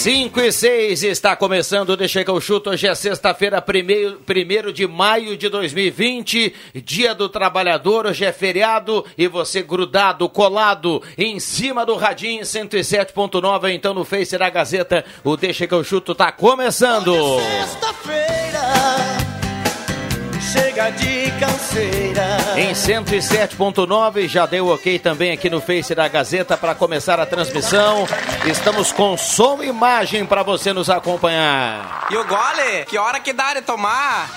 5 e 6 está começando, deixa que eu chuto. Hoje é sexta-feira, primeiro, primeiro de maio de 2020, dia do trabalhador. Hoje é feriado e você grudado, colado em cima do Radinho 107.9. Então no Face da Gazeta, o Deixa que eu chuto tá começando. Sexta-feira chega de canseira. Em 107.9, já deu ok também aqui no Face da Gazeta para começar a transmissão. Estamos com som e imagem para você nos acompanhar. E o gole? Que hora que dá de tomar?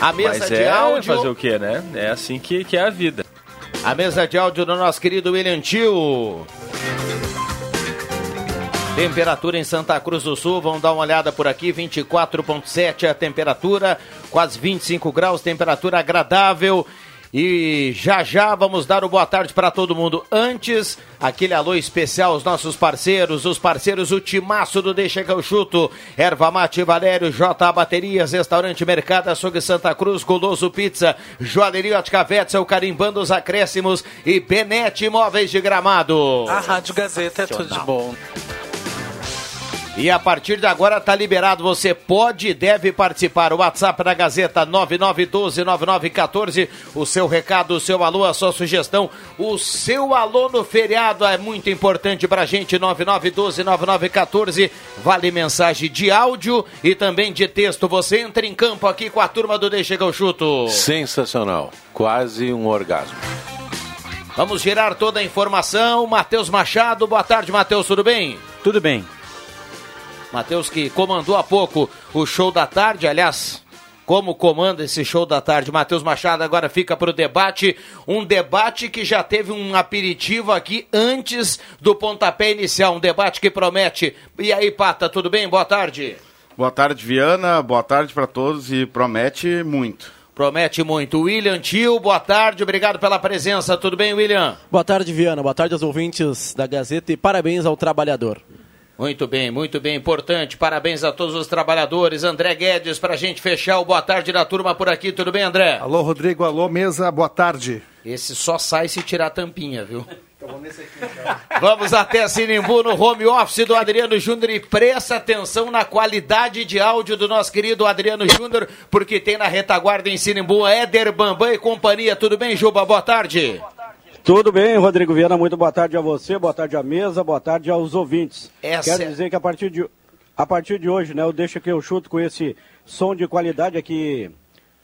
A mesa Mas de é áudio. fazer o quê, né? É assim que, que é a vida. A mesa de áudio do nosso querido William Tio. Temperatura em Santa Cruz do Sul, vamos dar uma olhada por aqui, 24.7 a temperatura, quase 25 graus, temperatura agradável. E já já vamos dar o boa tarde para todo mundo. Antes, aquele alô especial aos nossos parceiros, os parceiros, o timaço do Deixa que eu chuto, Erva Mate Valério, J Baterias, Restaurante Mercado, Açougue Santa Cruz, Goloso Pizza, Joalheria Ótica Wetzel, Carimbando os Acréscimos e Benete Imóveis de Gramado. A Rádio Gazeta é tudo de bom. E a partir de agora tá liberado, você pode e deve participar. O WhatsApp da Gazeta 99129914. O seu recado, o seu alô, a sua sugestão, o seu alô no feriado é muito importante pra gente. 99129914. Vale mensagem de áudio e também de texto. Você entra em campo aqui com a turma do Deixa que eu chuto. Sensacional. Quase um orgasmo. Vamos girar toda a informação. Matheus Machado, boa tarde, Matheus, tudo bem? Tudo bem. Matheus que comandou há pouco o show da tarde, aliás, como comanda esse show da tarde, Matheus Machado agora fica para o debate, um debate que já teve um aperitivo aqui antes do pontapé inicial, um debate que promete. E aí, Pata, tudo bem? Boa tarde. Boa tarde, Viana. Boa tarde para todos e promete muito. Promete muito. William Tio, boa tarde, obrigado pela presença. Tudo bem, William? Boa tarde, Viana. Boa tarde aos ouvintes da Gazeta e parabéns ao trabalhador. Muito bem, muito bem, importante. Parabéns a todos os trabalhadores. André Guedes, para a gente fechar o boa tarde da turma por aqui. Tudo bem, André? Alô, Rodrigo. Alô, mesa. Boa tarde. Esse só sai se tirar a tampinha, viu? Vamos até Sinimbu no home office do Adriano Júnior e presta atenção na qualidade de áudio do nosso querido Adriano Júnior, porque tem na retaguarda em Sinimbu Éder Bambam e companhia. Tudo bem, Juba? Boa tarde. Tudo bem, Rodrigo Viana, muito boa tarde a você, boa tarde à mesa, boa tarde aos ouvintes. Essa... Quero dizer que a partir de, a partir de hoje, né, eu deixo que eu chuto com esse som de qualidade aqui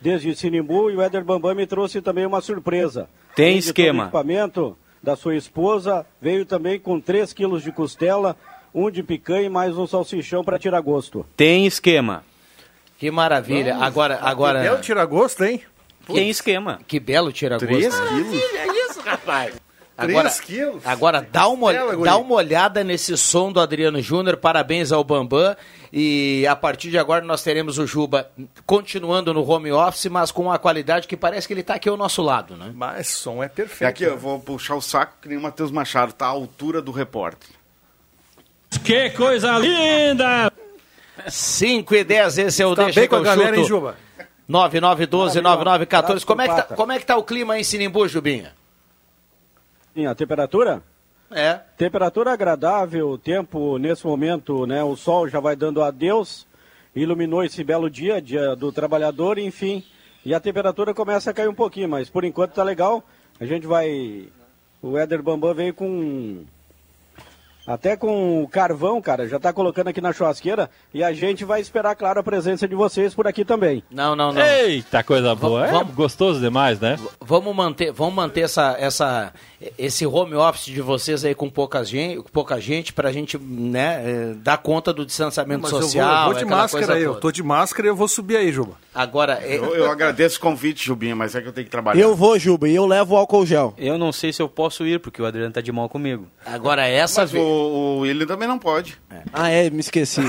desde Sinimbu e o Éder Bambam me trouxe também uma surpresa. Tem Além esquema. equipamento da sua esposa, veio também com 3 quilos de costela, um de picanha e mais um salsichão para tirar gosto. Tem esquema. Que maravilha. Agora, agora. Eu tira gosto, hein? Tem esquema. Que belo tira gosto. 3 quilos. Rapaz. 3 Agora, quilos. agora dá, uma, dá uma olhada nesse som do Adriano Júnior. Parabéns ao Bambam. E a partir de agora nós teremos o Juba continuando no home office, mas com uma qualidade que parece que ele está aqui ao nosso lado, né? Mas som é E perfeito. aqui eu vou puxar o saco que nem o Matheus Machado, tá à altura do repórter. Que coisa linda! 5 e 10, esse é o Tá Deixa bem com a galera, hein. Juba? 9912-9914. Como, é que tá- Pata. como é que tá o clima em Sinimbu, Jubinha? Sim, a temperatura? É. Temperatura agradável, o tempo nesse momento, né? O sol já vai dando adeus, iluminou esse belo dia, dia do trabalhador, enfim. E a temperatura começa a cair um pouquinho, mas por enquanto tá legal. A gente vai. O Éder Bambam veio com Até com o carvão, cara, já tá colocando aqui na churrasqueira e a gente vai esperar, claro, a presença de vocês por aqui também. Não, não, não. Eita, coisa boa. Vamos- É gostoso demais, né? Vamos manter, vamos manter essa, essa, esse home office de vocês aí com pouca gente, pouca gente pra gente, né, eh, dar conta do distanciamento Mas social. eu vou, eu vou de máscara aí, eu tô de máscara e eu vou subir aí, Juba. Agora, é- Eu, eu agradeço o convite, Jubinha, mas é que eu tenho que trabalhar. Eu vou, Juba, e eu levo o álcool gel. Eu não sei se eu posso ir, porque o Adriano tá de mal comigo. agora essa Mas o, o William também não pode. Ah, é, me esqueci.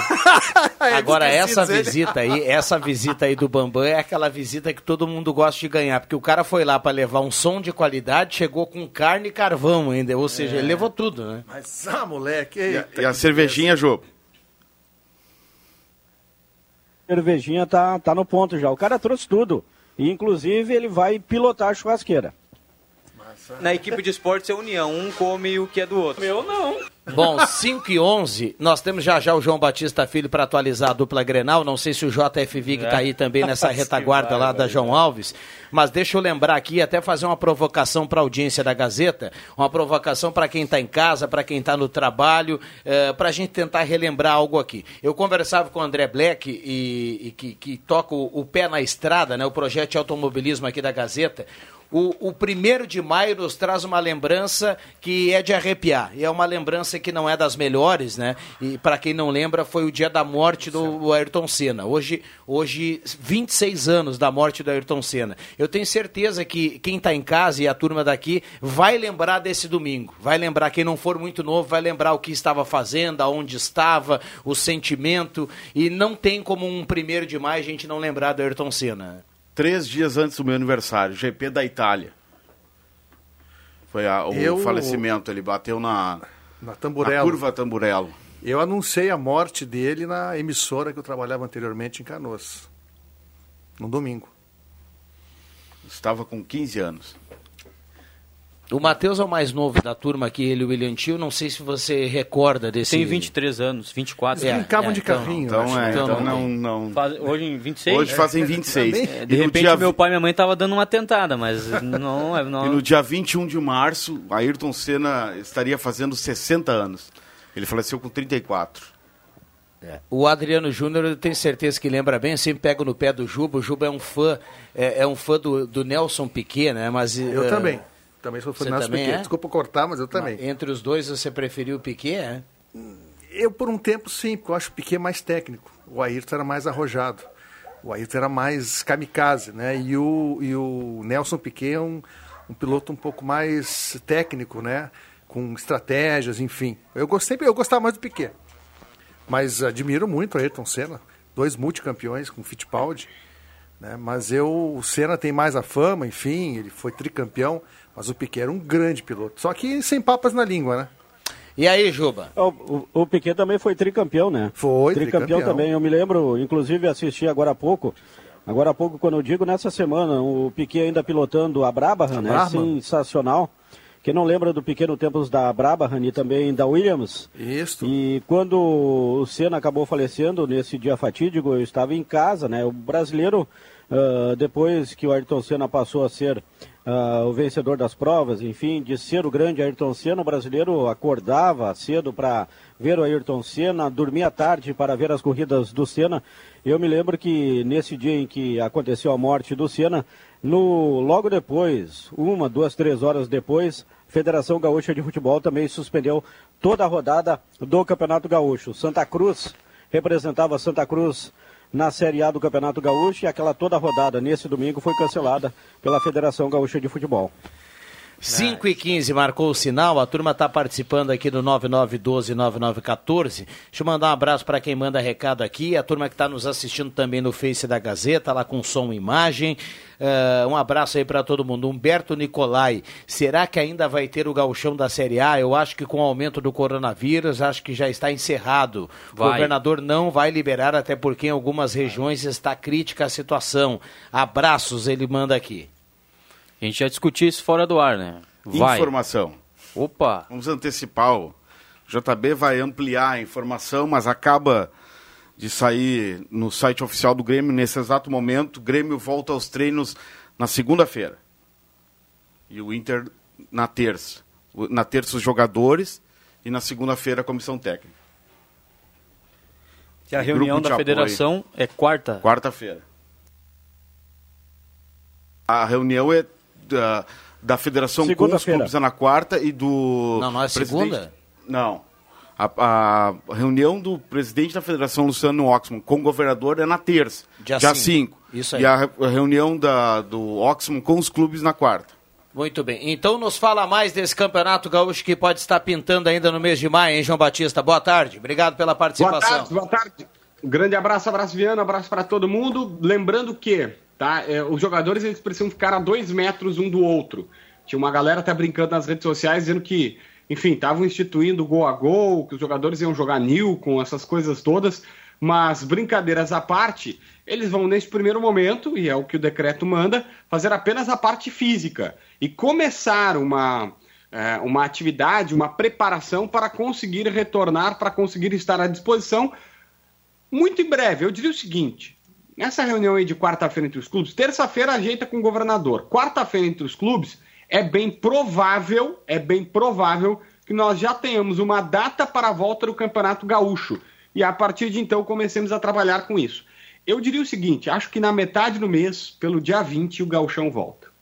Agora, esqueci essa dele. visita aí, essa visita aí do Bambam é aquela visita que todo mundo gosta de ganhar, porque o cara foi lá pra levar um som de qualidade, chegou com carne e carvão ainda, ou seja, ele levou tudo, né? Mas, ah, moleque, E a, eita, e a cervejinha, Jô? cervejinha tá, tá no ponto já. O cara trouxe tudo. E, inclusive, ele vai pilotar a churrasqueira. Na equipe de esportes é união, um come o que é do outro. Eu não. Bom, 5 e 11, nós temos já já o João Batista Filho para atualizar a dupla Grenal. Não sei se o JFV está aí também nessa retaguarda lá da João Alves. Mas deixa eu lembrar aqui, até fazer uma provocação para a audiência da Gazeta, uma provocação para quem está em casa, para quem está no trabalho, para a gente tentar relembrar algo aqui. Eu conversava com o André Black, e, e que, que toca o, o pé na estrada, né, o projeto de automobilismo aqui da Gazeta. O, o primeiro de maio nos traz uma lembrança que é de arrepiar. E é uma lembrança que não é das melhores, né? E para quem não lembra, foi o dia da morte do Ayrton Senna. Hoje, hoje 26 anos da morte do Ayrton Senna. Eu tenho certeza que quem está em casa e a turma daqui vai lembrar desse domingo. Vai lembrar, quem não for muito novo, vai lembrar o que estava fazendo, aonde estava, o sentimento. E não tem como um primeiro de maio a gente não lembrar do Ayrton Senna. Três dias antes do meu aniversário, GP da Itália. Foi a- o Eu- falecimento, ele bateu na, na na Tamburello. curva Tamburello. Eu anunciei a morte dele na emissora que eu trabalhava anteriormente em Canoas. No domingo. Estava com 15 anos. O Matheus é o mais novo da turma aqui, ele e o William Tio. Não sei se você recorda desse. Tem 23 anos, 24. É, Brincavam é, de então- carrinho. Então, é, então então não não, Faz- hoje em 26? Hoje fazem 26. É, de E repente dia meu pai e minha mãe tava dando uma tentada, mas não é. Não... E no dia 21 de março, Ayrton Senna estaria fazendo 60 anos. Ele faleceu com 34. O Adriano Júnior, eu tenho certeza que lembra bem, eu sempre pego no pé do Juba. O Juba é um fã, é, é um fã do, do Nelson Piquet, né? Mas, Eu eh, também. Também sou Fernando Piquet. é? Desculpa cortar, mas eu também. Entre os dois, você preferiu o Piquet, é? Eu, por um tempo, sim, porque eu acho o Piquet mais técnico. O Ayrton era mais arrojado. O Ayrton era mais kamikaze, né? E o, e o Nelson Piquet é um, um piloto um pouco mais técnico, né? Com estratégias, enfim. Eu gostei, eu gostava mais do Piquet. Mas admiro muito o Ayrton Senna. Dois multicampeões com Fittipaldi. Né? Mas eu, o Senna tem mais a fama, enfim, ele foi tricampeão. Mas o Piquet era um grande piloto. Só que sem papas na língua, né? E aí, Juba? O, o, o Piquet também foi tricampeão, né? Foi, tricampeão, tricampeão. também. Eu me lembro, inclusive assisti agora há pouco. Agora há pouco, quando eu digo nessa semana, o Piquet ainda pilotando a Brabham, né? Brabham. Sensacional. Quem não lembra do Piquet no tempos da Brabham e também da Williams? Isso. E quando o Senna acabou falecendo nesse dia fatídico, eu estava em casa, né? O brasileiro, ah, depois que o Ayrton Senna passou a ser ah, o vencedor das provas, enfim, de ser o grande Ayrton Senna, o brasileiro acordava cedo para ver o Ayrton Senna, dormia tarde para ver as corridas do Senna. Eu me lembro que nesse dia em que aconteceu a morte do Senna, no, logo depois, uma, duas, três horas depois, a Federação Gaúcha de Futebol também suspendeu toda a rodada do Campeonato Gaúcho. Santa Cruz representava Santa Cruz na Série A do Campeonato Gaúcho e aquela toda rodada nesse domingo foi cancelada pela Federação Gaúcha de Futebol. 5 e 15 marcou o sinal, a turma está participando aqui do 9912-9914. Deixa eu mandar um abraço para quem manda recado aqui, a turma que está nos assistindo também no Face da Gazeta, lá com som e imagem. Eh, um abraço aí para todo mundo. Humberto Nicolai, será que ainda vai ter o gauchão da Série A? Eu acho que com o aumento do coronavírus, acho que já está encerrado. O Vai. governador não vai liberar, até porque em algumas regiões está crítica a situação. Abraços, ele manda aqui. A gente já discutiu isso fora do ar, né? Vai. Informação. Opa! Vamos antecipar. O JB vai ampliar a informação, mas acaba de sair no site oficial do Grêmio nesse exato momento. O Grêmio volta aos treinos na segunda-feira. E o Inter na terça. Na terça, os jogadores e na segunda-feira a comissão técnica. E a reunião da apoio. federação é quarta? Quarta-feira. A reunião é da, da federação com os clubes é na quarta e do. Não, não é presidente- segunda? Não. A, a reunião do presidente da federação, Luciano Oxman, com o governador é na terça. Dia 5. cinco. Isso aí. E a, a reunião da, do Oxman com os clubes na quarta. Muito bem. Então nos fala mais desse campeonato gaúcho que pode estar pintando ainda no mês de maio, hein, João Batista? Boa tarde. Obrigado pela Boa participação. tarde, boa tarde. Grande abraço, abraço Viana, abraço para todo mundo. Lembrando que tá, é, os jogadores eles precisam ficar a dois metros um do outro. Tinha uma galera até brincando nas redes sociais dizendo que, enfim, estavam instituindo gol a gol, que os jogadores iam jogar nil com essas coisas todas. Mas brincadeiras à parte, eles vão neste primeiro momento, e é o que o decreto manda, fazer apenas a parte física e começar uma, é, uma atividade, uma preparação para conseguir retornar, para conseguir estar à disposição muito em breve. Eu diria o seguinte: nessa reunião aí de quarta-feira entre os clubes, terça-feira ajeita com o governador. Quarta-feira entre os clubes, é bem provável, é bem provável que nós já tenhamos uma data para a volta do Campeonato Gaúcho. E a partir de então comecemos a trabalhar com isso. Eu diria o seguinte: acho que na metade do mês, pelo dia 20, o Gauchão volta.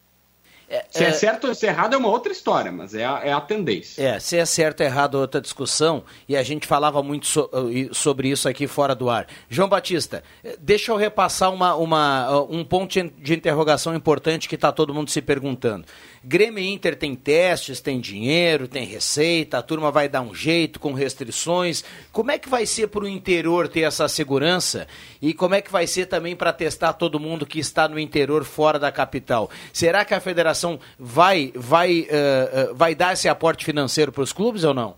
Se é, é- certo ou se é errado é uma outra história, mas é a, é a tendência. É, se é certo ou errado é outra discussão, e a gente falava muito so- eh, sobre isso aqui fora do ar. João Batista, eh, deixa eu repassar uma, uma, uh, um ponto de- de interrogação importante que está todo mundo se perguntando. Grêmio e Inter tem testes, tem dinheiro, tem receita, a turma vai dar um jeito com restrições. Como é que vai ser para o interior ter essa segurança? E como é que vai ser também para testar todo mundo que está no interior fora da capital? Será que a federação vai, vai, eh, eh, vai dar esse aporte financeiro para os clubes ou não?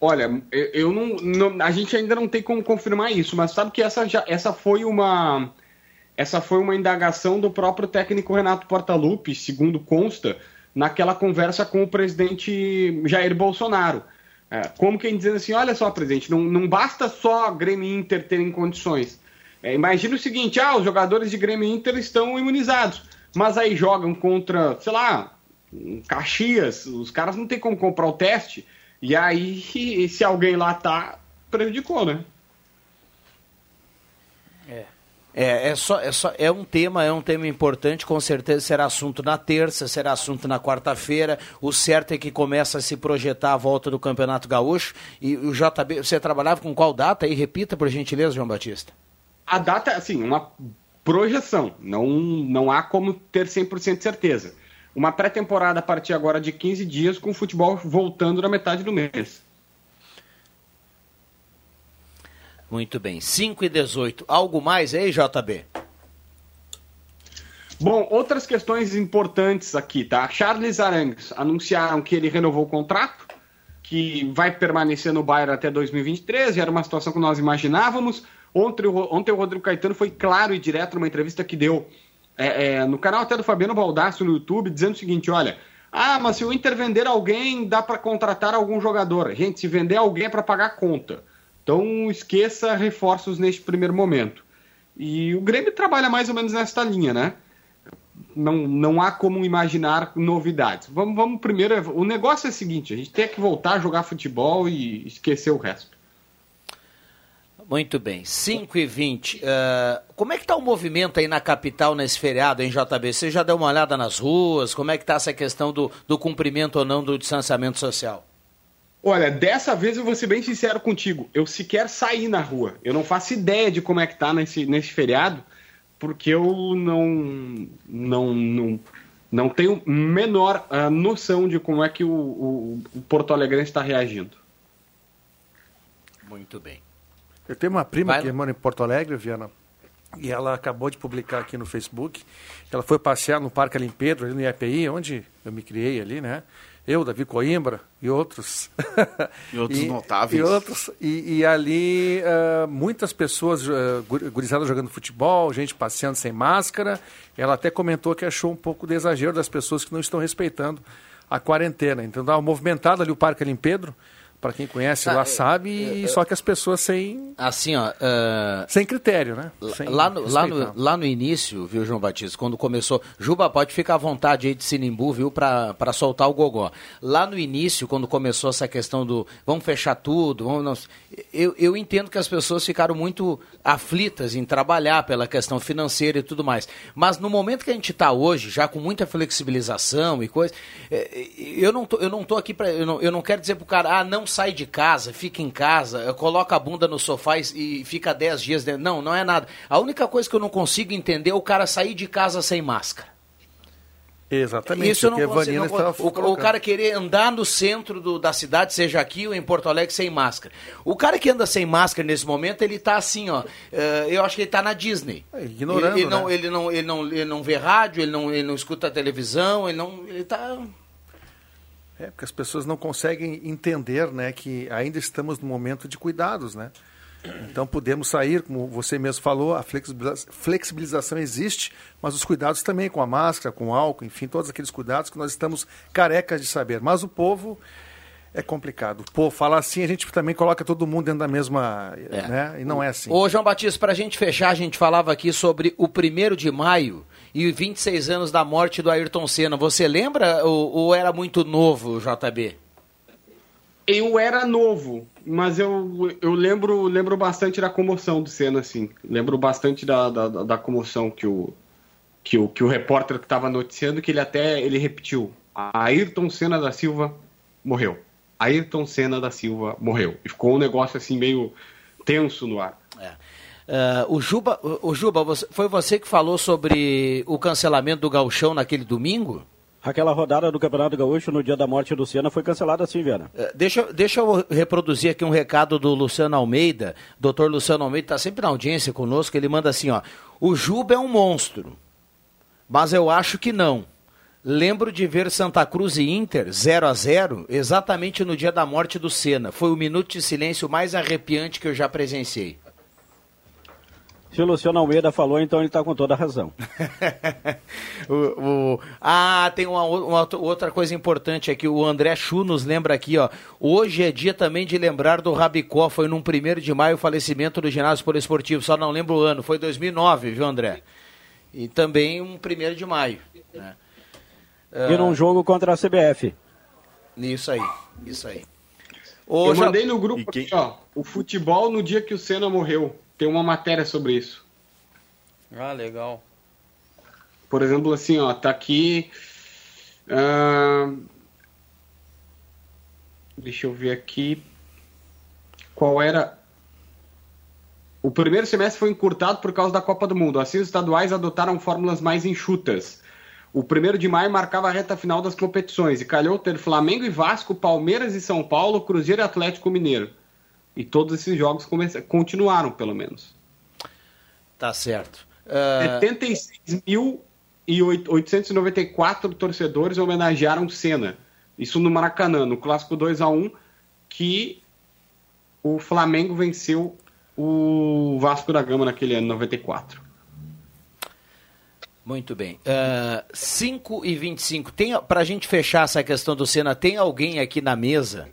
Olha, eu não, não- A gente ainda não tem como confirmar isso, mas sabe que essa, já, essa foi uma. Essa foi uma indagação do próprio técnico Renato Portaluppi, segundo consta, naquela conversa com o presidente Jair Bolsonaro. É, como quem dizendo assim, olha só, presidente, não, não basta só Grêmio e Inter terem condições. É, imagina o seguinte, ah, os jogadores de Grêmio e Inter estão imunizados, mas aí jogam contra, sei lá, Caxias, os caras não tem como comprar o teste, e aí se alguém lá tá, prejudicou, né? É, é, só, é, só, é um tema, é um tema importante, com certeza será assunto na terça, será assunto na quarta-feira. O certo é que começa a se projetar a volta do Campeonato Gaúcho. E o JB, você trabalhava com qual data aí? Repita, por gentileza, João Batista. A data, assim, uma projeção, não, não há como ter 100% de certeza. Uma pré-temporada a partir agora de 15 dias, com o futebol voltando na metade do mês. Muito bem. 5 e 18. Algo mais aí, JB? Bom, outras questões importantes aqui, tá? Charles Arangues anunciaram que ele renovou o contrato, que vai permanecer no Bayern até 2023, já era uma situação que nós imaginávamos. Ontem, o- ontem o Rodrigo Caetano foi claro e direto numa entrevista que deu é, é, no canal até do Fabiano Baldasso no YouTube, dizendo o seguinte: olha, ah, mas se o Inter vender alguém, dá para contratar algum jogador. Gente, se vender alguém é para pagar a conta. Então esqueça reforços neste primeiro momento. E o Grêmio trabalha mais ou menos nesta linha, né? Não, não há como imaginar novidades. Vamos, vamos primeiro. O negócio é o seguinte: a gente tem que voltar a jogar futebol e esquecer o resto. Muito bem. 5 e 20. Ah, como é que está o movimento aí na capital nesse feriado, hein, JB? Você já deu uma olhada nas ruas? Como é que está essa questão do, do cumprimento ou não do distanciamento social? Olha, dessa vez eu vou ser bem sincero contigo. Eu sequer saí na rua. Eu não faço ideia de como é que tá nesse, nesse feriado, porque eu não, não, não, não tenho menor ah, noção de como é que o, o, o Porto Alegre está reagindo. Muito bem. Eu tenho uma prima Vai que mora em Porto Alegre, Viana, e ela acabou de publicar aqui no Facebook. Ela foi passear no Parque Alim Pedro, ali no IAPI, onde eu me criei ali, né? Eu, Davi Coimbra e outros. E outros notáveis. E outros. E, e ali ah, muitas pessoas, uh, gurizadas jogando futebol, gente passeando sem máscara. Ela até comentou que achou um pouco de exagero das pessoas que não estão respeitando a quarentena. Então, dá uma movimentada ali o Parque Alim Pedro, Para quem conhece Tá, lá é, sabe, e só que as pessoas sem, Assim, ó. ah, sem critério, né? Sem Lá no, lá, no, lá no início, viu, João Batista, quando começou. Juba, pode ficar à vontade aí de Sinimbu, viu, pra soltar o gogó. Lá no início, quando começou essa questão do vamos fechar tudo, vamos. não- eu, eu entendo que as pessoas ficaram muito aflitas em trabalhar pela questão financeira e tudo mais. Mas no momento que a gente está hoje, já com muita flexibilização e coisa, eu não tô, eu não tô aqui para eu não, eu não quero dizer pro cara, ah, não sai de casa, fica em casa, coloca a bunda no sofá e, fica 10 dias dentro. Não, não é nada. A única coisa que eu não consigo entender é o cara sair de casa sem máscara. Exatamente. Isso eu o não consigo. Não o, o cara querer andar no centro do- da cidade, seja aqui ou em Porto Alegre, sem máscara. O cara que anda sem máscara nesse momento, ele tá assim, ó. eh, eu acho que ele tá na Disney. ignorando, ele, ele não, né? ele, não, ele, não, ele não vê rádio, ele não, ele não escuta televisão, ele não. Ele tá. É, porque as pessoas não conseguem entender né, que ainda estamos no momento de cuidados, né? Então podemos sair, como você mesmo falou, a flexibiliza- flexibilização existe, mas os cuidados também com a máscara, com o álcool, enfim, todos aqueles cuidados que nós estamos carecas de saber. Mas o povo é complicado. O povo fala assim, a gente também coloca todo mundo dentro da mesma, né? E não é assim. Ô, João Batista, pra gente fechar, a gente falava aqui sobre o primeiro de maio e 26 anos da morte do Ayrton Senna. Você lembra ou, ou era muito novo, JB? Eu era novo, mas eu, eu lembro, lembro bastante da comoção do Senna, assim. Lembro bastante da, da, da- comoção que o, que o, que o repórter que estava noticiando, que ele até ele repetiu. Ayrton Senna da Silva morreu. Ayrton Senna da Silva morreu. E ficou um negócio assim meio tenso no ar. Ah, o Juba, o Juba você- foi você que falou sobre o cancelamento do gauchão naquele domingo? Aquela rodada do Campeonato Gaúcho no dia da morte do Senna foi cancelada sim, Viana. Eh, Deixa, eu- deixa eu reproduzir aqui um recado do Luciano Almeida. Doutor Luciano Almeida está sempre na audiência conosco. Ele manda assim: ó, o Juba é um monstro, mas eu acho que não. Lembro de ver Santa Cruz e Inter 0 a 0 exatamente no dia da morte do Senna. Foi o minuto de silêncio mais arrepiante que eu já presenciei. Se o Luciano Almeida falou, então ele está com toda a razão. O- o- Ah, tem uma, uma outra coisa importante aqui. O André Chu nos lembra aqui, ó. Hoje é dia também de lembrar do Rabicó. Foi num 1 de maio o falecimento do ginásio poliesportivo. Só não lembro o ano. Foi 2009, viu, André? E também um 1 de maio. Né? E num jogo contra a CBF. Isso aí, isso aí. eu Ja- mandei no grupo aqui, ó, o futebol no dia que o Senna morreu. Tem uma matéria sobre isso. Ah, legal. Por exemplo, assim, ó, tá aqui. ahn, deixa eu ver aqui. Qual era. O primeiro semestre foi encurtado por causa da Copa do Mundo. Assim, os estaduais adotaram fórmulas mais enxutas. O primeiro de maio marcava a reta final das competições e calhou ter Flamengo e Vasco, Palmeiras e São Paulo, Cruzeiro e Atlético Mineiro. E todos esses jogos continuaram, pelo menos. Tá certo. Ah, 76.894 torcedores homenagearam Senna. Isso no Maracanã, no clássico 2 a 1 que o Flamengo venceu o Vasco da Gama naquele ano, 94. Muito bem. 5 e 25. Tem, pra gente fechar essa questão do Senna, tem alguém aqui na mesa,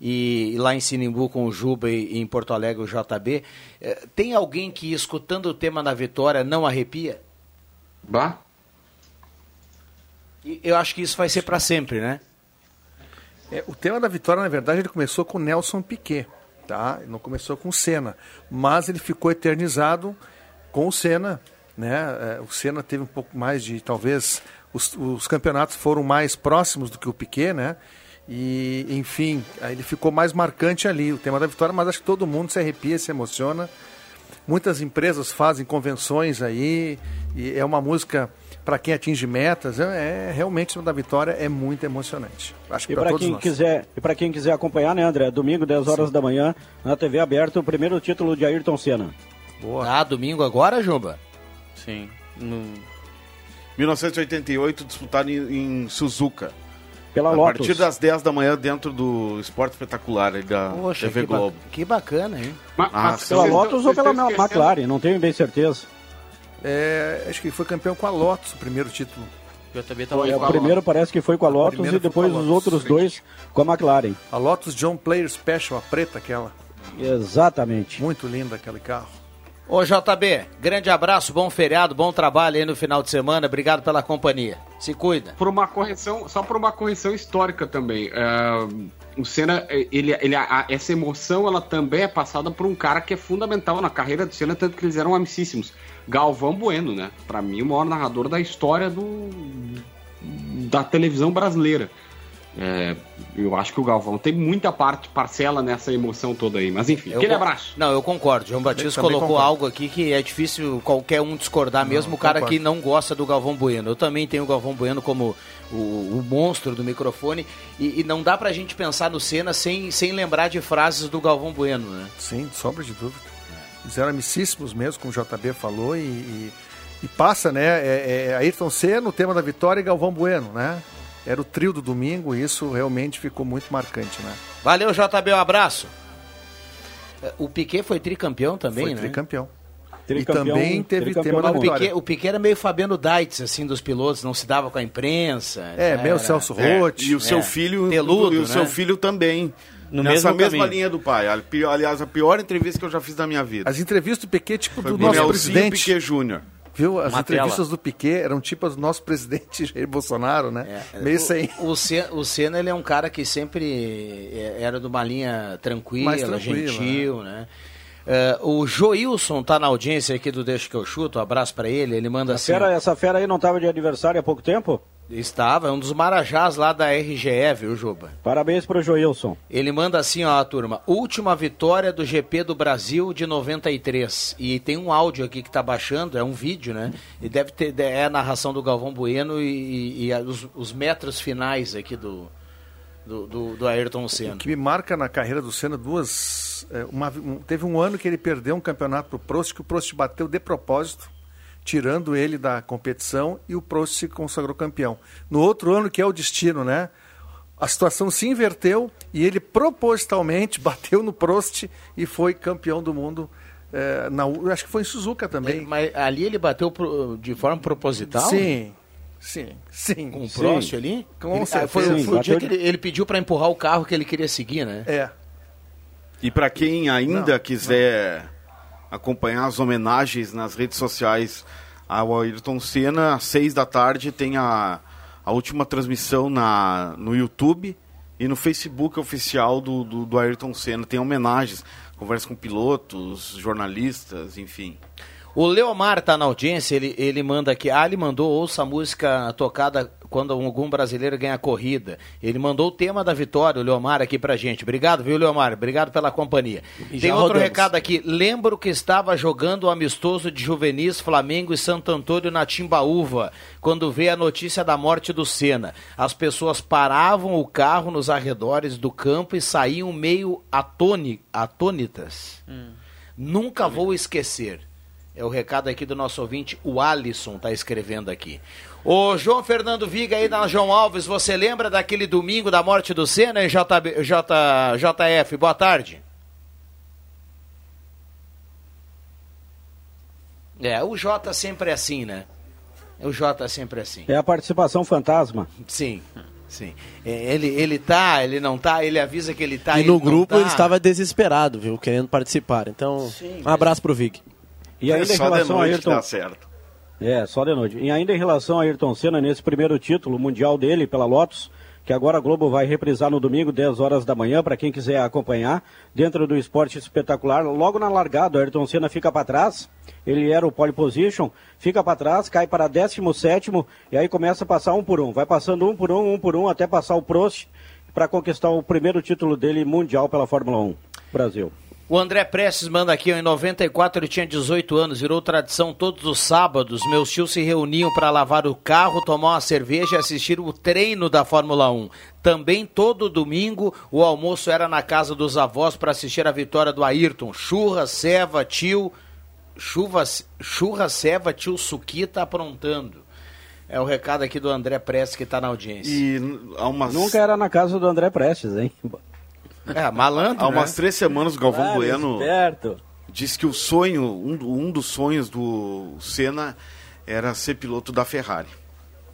e, lá em Sinimbu com o Juba e, e em Porto Alegre o JB, eh, tem alguém que escutando o tema da vitória não arrepia? Bah. E eu acho que isso vai ser para sempre, né? É, o tema da vitória, na verdade, ele começou com Nelson Piquet, tá? Ele não começou com o Senna, mas ele ficou eternizado com o Senna, né? É, o Senna teve um pouco mais de, talvez, os, os campeonatos foram mais próximos do que o Piquet, né? E, enfim, aí ele ficou mais marcante ali, o tema da vitória, mas acho que todo mundo se arrepia, se emociona. Muitas empresas fazem convenções aí, e é uma música para quem atinge metas. É, é realmente o tema da vitória é muito emocionante. Acho que E para quem nós. quiser, e para quem quiser acompanhar, né, André? Domingo, 10 horas da manhã, na TV aberta, o primeiro título de Ayrton Senna. Ah, domingo agora, Juba? Sim. No 1988, disputado em, em Suzuka. Pela a Lotus. partir das 10 da manhã, dentro do Esporte Espetacular aí da Poxa, TV que, ba- Globo. que bacana, hein? Ah, Pela sim. Lotus ou pela McLaren, não tenho bem certeza. É, acho que foi campeão com a Lotus, o primeiro título. JB Foi, o primeiro parece que foi com a Lotus e depois a os Lotus, outros frente. dois com a McLaren. A Lotus John Player Special, a preta aquela. Exatamente. Muito linda aquele carro. Ô JB, grande abraço, bom feriado, bom trabalho aí no final de semana. Obrigado pela companhia. Se cuida. Por uma correção, só por uma correção histórica também. É, o Senna, ele, ele, a- essa emoção, ela também é passada por um cara que é fundamental na carreira do Senna, tanto que eles eram amicíssimos. Galvão Bueno, né? Pra mim, o maior narrador da história do, da televisão brasileira. É, eu acho que o Galvão tem muita parte, parcela nessa emoção toda aí. Mas enfim, Eu aquele abraço. Não, eu concordo. João Batista Também colocou concordo. algo aqui que é difícil qualquer um discordar, mesmo o cara concordo. que não gosta do Galvão Bueno. Eu também tenho o Galvão Bueno como o, o monstro do microfone. E, e não dá pra gente pensar no Senna sem, sem lembrar de frases do Galvão Bueno, né? Sim, de sombra de dúvida. Eles eram amicíssimos mesmo, como o JB falou, e, e, e passa, né? É, é Ayrton Senna, o tema da vitória e Galvão Bueno, né? Era o trio do domingo e isso realmente ficou muito marcante, né? Valeu, JB, um abraço. É, O Piquet foi tricampeão também, Foi né? tricampeão. Tricampeão- e também teve tema da O vitória. Piquet, o Piquet era meio Fabiano Dites, assim, dos pilotos, não se dava com a imprensa. É, meio era- Celso É, Roth. e o seu É. filho Teludo, e o né? seu filho também. No Nessa mesmo mesma caminho. linha do pai. Aliás, a pior entrevista que eu já fiz da minha vida. As entrevistas do Piquet, tipo Foi do nosso Nelsinho presidente. Piquet Júnior. Viu? As Uma entrevistas tela. do Piquet eram tipo as do nosso presidente Jair Bolsonaro, né? Meio sem. O, o, Senna, o Senna, ele é um cara que sempre é, era de uma linha tranquila, gentil, né? É, o Joilson tá na audiência aqui do Deixa que eu chuto, um abraço pra ele, ele manda assim... Fera, essa fera aí não estava de aniversário há pouco tempo? Estava, é um dos marajás lá da RGE, viu, Juba? Parabéns pro Joilson. Ele manda assim, ó, turma, última vitória do GP do Brasil de 93. E tem um áudio aqui que tá baixando, é um vídeo, né? E deve ter, é a narração do Galvão Bueno e, e- e os, os metros finais aqui do, do, do, do Ayrton Senna. O que me marca na carreira do Senna duas. é, uma- um- teve um ano que ele perdeu um campeonato pro Prost, que o Prost bateu de propósito, tirando ele da competição, e o Prost se consagrou campeão. No outro ano, que é o destino, né? A situação se inverteu e ele propositalmente bateu no Prost e foi campeão do mundo. é, na, U- acho que foi em Suzuka também. Mas ali ele bateu pro- de forma proposital? Sim, sim, sim. Com o Prost ali? Com Ele- certeza. foi, foi o dia que ele, ele pediu para empurrar o carro que ele queria seguir, né? É. E para quem ainda Não, quiser acompanhar as homenagens nas redes sociais ao Ayrton Senna, às seis da tarde tem a, a última transmissão na, no YouTube e no Facebook oficial do, do, do Ayrton Senna. Tem homenagens, conversa com pilotos, jornalistas, enfim. O Leomar tá na audiência, ele, ele manda aqui. Ah, ele mandou ouça a música tocada quando algum brasileiro ganha a corrida. Ele mandou o tema da vitória, o Leomar, aqui pra gente. Obrigado, viu, Leomar? Obrigado pela companhia. E Tem outro rodamos. recado aqui. Lembro que estava jogando o amistoso de juvenis Flamengo e Santo Antônio na Timbaúva, quando veio a notícia da morte do Senna. As pessoas paravam o carro nos arredores do campo e saíam meio atônitas. Nunca vou esquecer. É o recado aqui do nosso ouvinte, o Alisson tá escrevendo aqui. Ô João Fernando Viga aí na João Alves, você lembra daquele domingo da morte do Senna, hein, JB, J, JF? Boa tarde. É, o J sempre é assim, né? O J sempre é assim. É a participação fantasma. Sim, sim. É, Ele, ele tá, ele não tá, ele avisa que ele tá. e ele no grupo tá. ele estava desesperado, viu? Querendo participar. Então, um abraço pro Vig. E ainda em relação a Ayrton... certo. É, só de noite. E ainda em relação a Ayrton Senna, nesse primeiro título mundial dele pela Lotus, que agora a Globo vai reprisar no domingo, 10 horas da manhã, para quem quiser acompanhar, dentro do esporte espetacular. Logo na largada, o Ayrton Senna fica para trás, ele era o pole position, fica para trás, cai para 17 e aí começa a passar um por um. Vai passando um por um, um por um, até passar o Prost, para conquistar o primeiro título dele mundial pela Fórmula 1 Brasil. O André Prestes manda aqui, ó, em 94 ele tinha 18 anos, virou tradição todos os sábados. Meus tios se reuniam para lavar o carro, tomar uma cerveja e assistir o treino da Fórmula 1. Também todo domingo o almoço era na casa dos avós para assistir a vitória do Ayrton. Churra, ceva, tio. Chuva, churra, ceva, tio Suquita aprontando. É o recado aqui do André Prestes que está na audiência. E há umas... Nunca era na casa do André Prestes, hein? É, malandro, Há umas né? três semanas o Galvão Claro, Bueno esperto. disse que o sonho, um, um dos sonhos do Senna era ser piloto da Ferrari.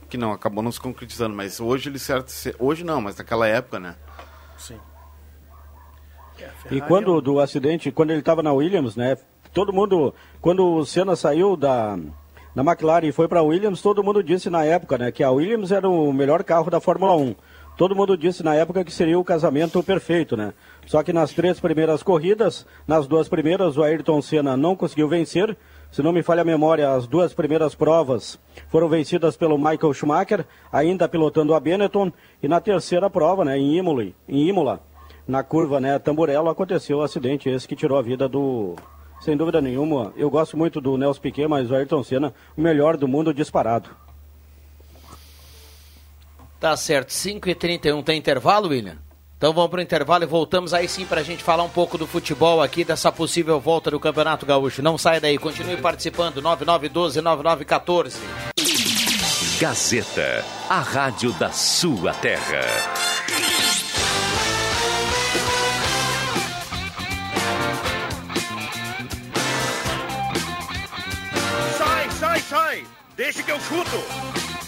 que não acabou não se concretizando, mas hoje ele certo, hoje não, mas naquela época, né? Sim. E quando do acidente, quando ele estava na Williams, né? Todo mundo, quando o Senna saiu da na McLaren e foi para a Williams, todo mundo disse na época, né, que a Williams era o melhor carro da Fórmula 1. Todo mundo disse na época que seria o casamento perfeito, né? Só que nas três primeiras corridas, nas duas primeiras, o Ayrton Senna não conseguiu vencer. Se não me falha a memória, as duas primeiras provas foram vencidas pelo Michael Schumacher, ainda pilotando a Benetton. E na terceira prova, né, em Imola, em Imola na curva né, Tamburello, aconteceu o acidente esse que tirou a vida do, sem dúvida nenhuma. Eu gosto muito do Nelson Piquet, mas o Ayrton Senna, o melhor do mundo disparado. Tá certo, 5h31 tem intervalo, William? Então vamos para o intervalo e voltamos aí sim para a gente falar um pouco do futebol aqui, dessa possível volta do Campeonato Gaúcho. Não sai daí, continue participando, 9912-9914. Gazeta, a rádio da sua terra. Sai, sai, sai! Deixa que eu chuto!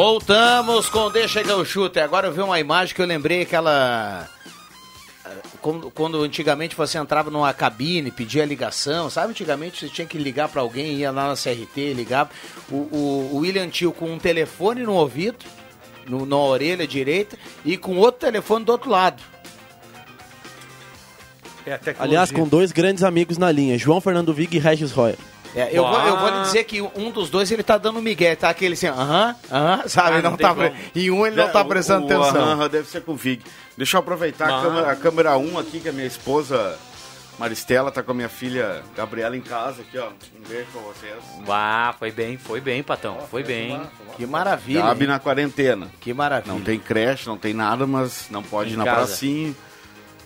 Voltamos com Deixa que eu chute. Agora eu vi uma imagem que eu lembrei aquela. Quando, quando antigamente você entrava numa cabine, pedia ligação, sabe? Antigamente você tinha que ligar para alguém, ia lá na CRT, ligava. O, o, o William Tio com um telefone no ouvido, no, na orelha direita, e com outro telefone do outro lado. É Aliás, com dois grandes amigos na linha, João Fernando Vig e Regis Roy. É, eu, vou, eu vou lhe dizer que um dos dois ele tá dando migué, tá? Aquele assim, aham, aham, sabe? Ah, não não tá, tem e um ele não tá prestando o, atenção. aham deve ser com o Vig. Deixa eu aproveitar a Ah. câmera, a câmera 1 aqui, que a minha esposa Maristela tá com a minha filha Gabriela em casa aqui, ó. Um beijo pra vocês. Ah, foi bem, foi bem, Patão. Foi bem. Que maravilha. Gabi hein? na quarentena. Que maravilha. Não tem creche, não tem nada, mas não pode Em ir na casa. pracinha.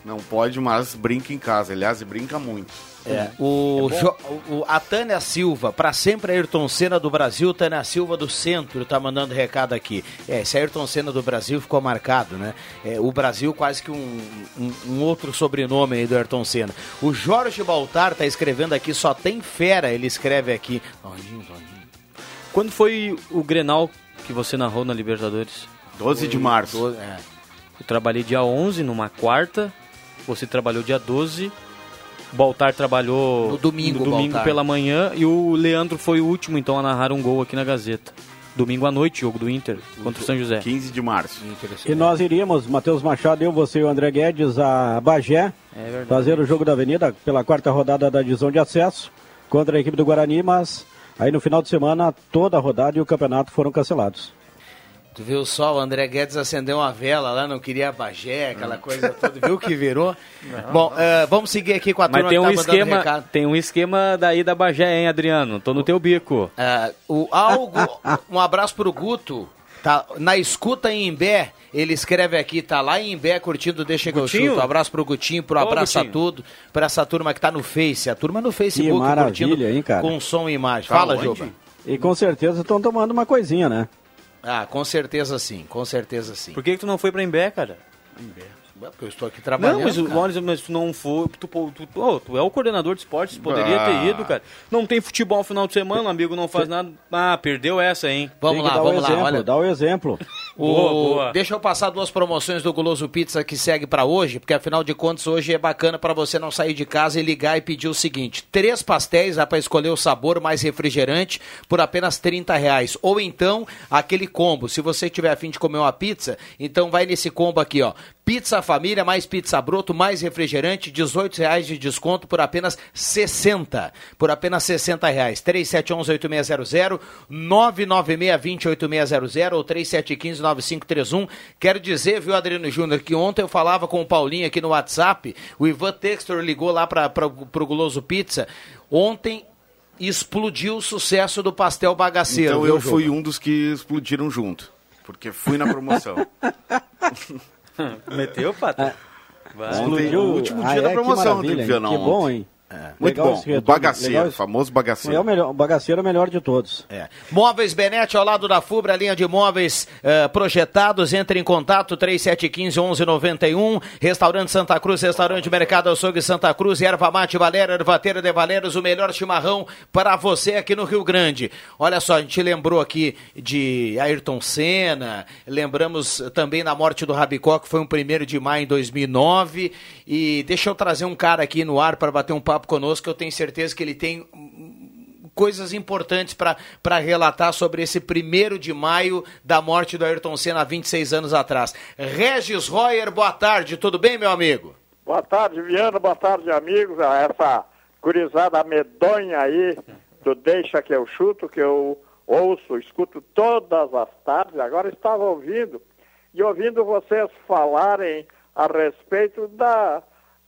Não pode, mas brinca em casa. Aliás, brinca muito. É, o, Jo- o- a Tânia Silva, para sempre Ayrton Senna do Brasil, Tânia Silva do Centro, tá mandando recado aqui. É, esse Ayrton Senna do Brasil ficou marcado, né? É, o Brasil quase que um, um- um outro sobrenome aí do Ayrton Senna. O Jorge Baltar tá escrevendo aqui, só tem fera, ele escreve aqui. Quando foi o Grenal que você narrou na Libertadores? 12 de março. Do- é. Eu trabalhei dia 11, numa quarta. Você trabalhou dia 12. O Baltar trabalhou No domingo, no domingo Baltar. pela manhã. E o Leandro foi o último, então, a narrar um gol aqui na Gazeta. Domingo à noite, jogo do Inter contra o São José. 15 de março. E nós iríamos, Matheus Machado, eu, você e o André Guedes, a Bagé, É fazer o jogo da Avenida pela quarta rodada da divisão de acesso contra a equipe do Guarani, mas aí no final de semana toda a rodada e o campeonato foram cancelados. Tu viu só, o André Guedes acendeu uma vela lá, não queria Bagé, aquela coisa toda, viu que virou? Bom, eh, vamos seguir aqui com a turma Mas tem que um, tá mandando esquema, recado. tem um esquema daí da Bagé, hein, Adriano? Tô no teu bico. Ah, o Algo, um abraço pro Guto. Tá na escuta em Imbé, ele escreve aqui, tá lá em Imbé curtindo Deixa que eu chuto. Um abraço pro Gutinho, pro Ô, Abraça Gutinho. Tudo, pra essa turma que tá no Face, a turma no Facebook maravilha, curtindo hein, cara? com som e imagem. Fala, onde? Juba. E com certeza estão tomando uma coisinha, né? Ah, com certeza sim, com certeza sim. Por que, que tu não foi pra Embé, cara? Porque eu estou aqui trabalhando. Não, mas, o- mas tu não foi. Tu, tu, tu, tu é o coordenador de esportes, poderia Ah. ter ido, cara. Não tem futebol no final de semana, o amigo não faz nada. Ah, perdeu essa, hein? Vamos lá, vamos lá, exemplo, olha. Dá o exemplo. O- Boa, boa. Deixa eu passar duas promoções do Guloso Pizza que segue pra hoje, porque afinal de contas hoje é bacana pra você não sair de casa e ligar e pedir o seguinte: três pastéis, dá pra escolher o sabor mais refrigerante por apenas 30 reais. Ou então aquele combo, se você tiver afim de comer uma pizza, então vai nesse combo aqui, ó. Pizza Família, mais pizza broto, mais refrigerante, R$ 18,00 de desconto por apenas 60. Por apenas 60 reais. 3711-8600, 996-20-8600 ou 3715-9531. Quero dizer, viu, Adriano Júnior, que ontem eu falava com o Paulinho aqui no WhatsApp, o Ivan Textor ligou lá para o Guloso Pizza. Ontem explodiu o sucesso do pastel bagaceiro. Então viu, eu fui Juba? um dos que explodiram junto. Porque fui na promoção. Meteu, Pato? Ontem, o último dia da promoção. Que bom, ontem. Hein? Muito Legal bom. O bagaceiro, legal famoso É bagaceiro. o, melhor, o bagaceiro é o melhor de todos. É. Móveis Benete ao lado da Fubra, linha de móveis eh, projetados. Entre em contato 3715-1191. Restaurante Santa Cruz, Restaurante Mercado Açougue Santa Cruz, Erva Mate Valéria, Ervateira de Valérios, o melhor chimarrão para você aqui no Rio Grande. Olha só, a gente lembrou aqui de Ayrton Senna, lembramos também da morte do Rabicó, que foi um primeiro de maio em 2009. E deixa eu trazer um cara aqui no ar para bater um papo conosco, que eu tenho certeza que ele tem coisas importantes para relatar sobre esse primeiro de maio da morte do Ayrton Senna há 26 anos atrás. Regis Royer, boa tarde, tudo bem, meu amigo? Boa tarde, Viana. Boa tarde, amigos. Ah, Essa gurizada medonha aí do Deixa que eu chuto, que eu ouço, escuto todas as tardes. Agora estava ouvindo e ouvindo vocês falarem a respeito da,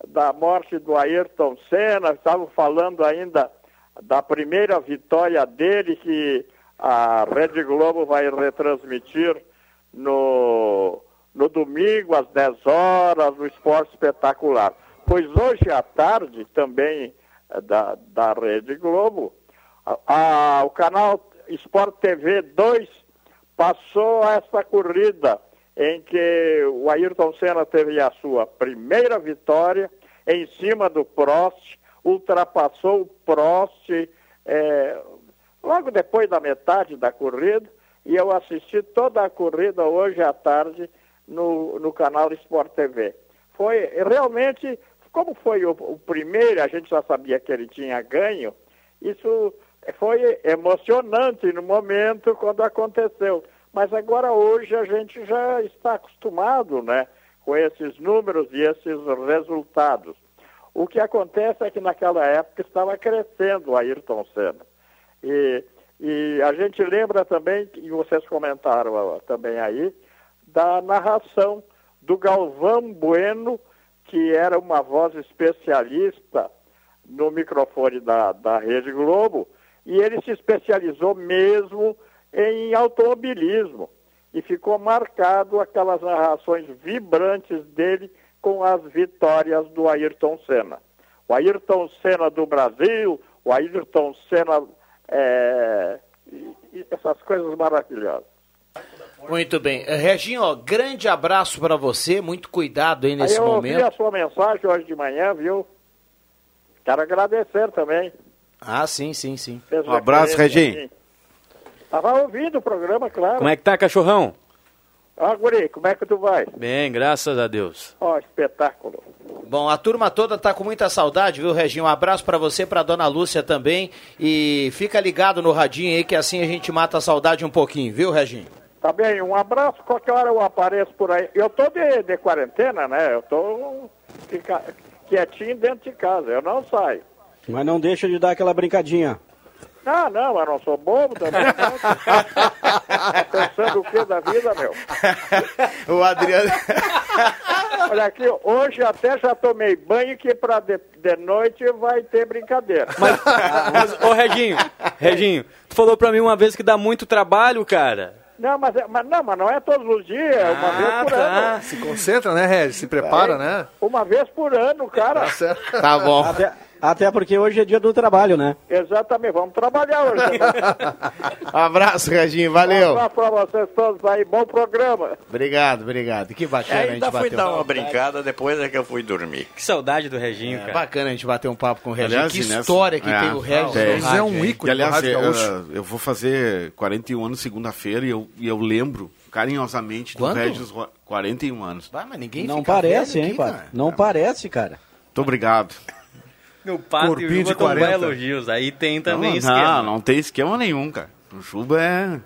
da morte do Ayrton Senna. Estavam falando ainda da primeira vitória dele que a Rede Globo vai retransmitir no, no domingo às 10 horas no Esporte Espetacular. Pois hoje à tarde, também eh, da, da Rede Globo, a- a- o canal Sport TV 2 passou essa corrida em que o Ayrton Senna teve a sua primeira vitória em cima do Prost, ultrapassou o Prost eh, logo depois da metade da corrida, e eu assisti toda a corrida hoje à tarde no, no canal Sport TV. Foi realmente, como foi o, o primeiro, a gente já sabia que ele tinha ganho, isso foi emocionante no momento quando aconteceu. Mas agora hoje a gente já está acostumado né, com esses números e esses resultados. O que acontece é que naquela época estava crescendo o Ayrton Senna. E, e a gente lembra também, e vocês comentaram também aí, da narração do Galvão Bueno, que era uma voz especialista no microfone da, da Rede Globo, e ele se especializou mesmo em automobilismo. E ficou marcado aquelas narrações vibrantes dele com as vitórias do Ayrton Senna. O Ayrton Senna do Brasil, o Ayrton Senna, é, essas coisas maravilhosas. Muito bem. Eh, Reginho, ó, grande abraço para você, muito cuidado aí Aí nesse eu ouvi momento. a sua mensagem hoje de manhã, viu? Quero agradecer também. Ah, sim, sim, sim. Um abraço, Reginho. Tava ouvindo o programa, claro. Como é que tá, cachorrão? Ó, guri, como é que tu vai? Bem, graças a Deus. Ó, espetáculo. Bom, a turma toda tá com muita saudade, viu, Reginho? Um abraço para você, pra dona Lúcia também. E fica ligado no radinho aí, que assim a gente mata a saudade um pouquinho, viu, Reginho? Tá bem, um abraço, qualquer hora eu apareço por aí. Eu tô de, de quarentena, né? Eu tô fica, quietinho dentro de casa, eu não saio. Mas não deixa de dar aquela brincadinha. Ah, não, eu não sou bobo também. não. Tá Pensando o que da vida, meu? o Adriano. Olha aqui, hoje até já tomei banho que pra de, de noite vai ter brincadeira. Mas, ô Reginho, Reginho, tu falou pra mim uma vez que dá muito trabalho, cara. Não, mas, mas não, mas não é todos os dias, é uma vez por ano. Se concentra, né, Regis? Se prepara, É, né? Uma vez por ano, cara. Tá bom. Até, porque hoje é dia do trabalho, né? Exatamente, vamos trabalhar hoje. Abraço, Reginho, valeu. Um abraço pra vocês todos aí, bom programa. Obrigado, obrigado. Que bacana a gente Ainda fui dar um uma papo. brincada depois é que eu fui dormir. Que saudade do Reginho, É cara. bacana a gente bater um papo com o Reginho. Aliás, que nessa- história que é, tem o Regis. tem. no rádio, hein? E, aliás, eu, eu vou fazer 41 anos segunda-feira e eu, e eu lembro carinhosamente do? Regis Ro- 41 anos. Ah, mas ninguém Não fica parece, velho hein, aqui, cara? cara. Não parece, cara. Muito obrigado. No Pato e o Corpinho de Juba estão bem 40. elogios. Aí tem também não, esquema. Não, não tem esquema nenhum, cara. O Chuba é...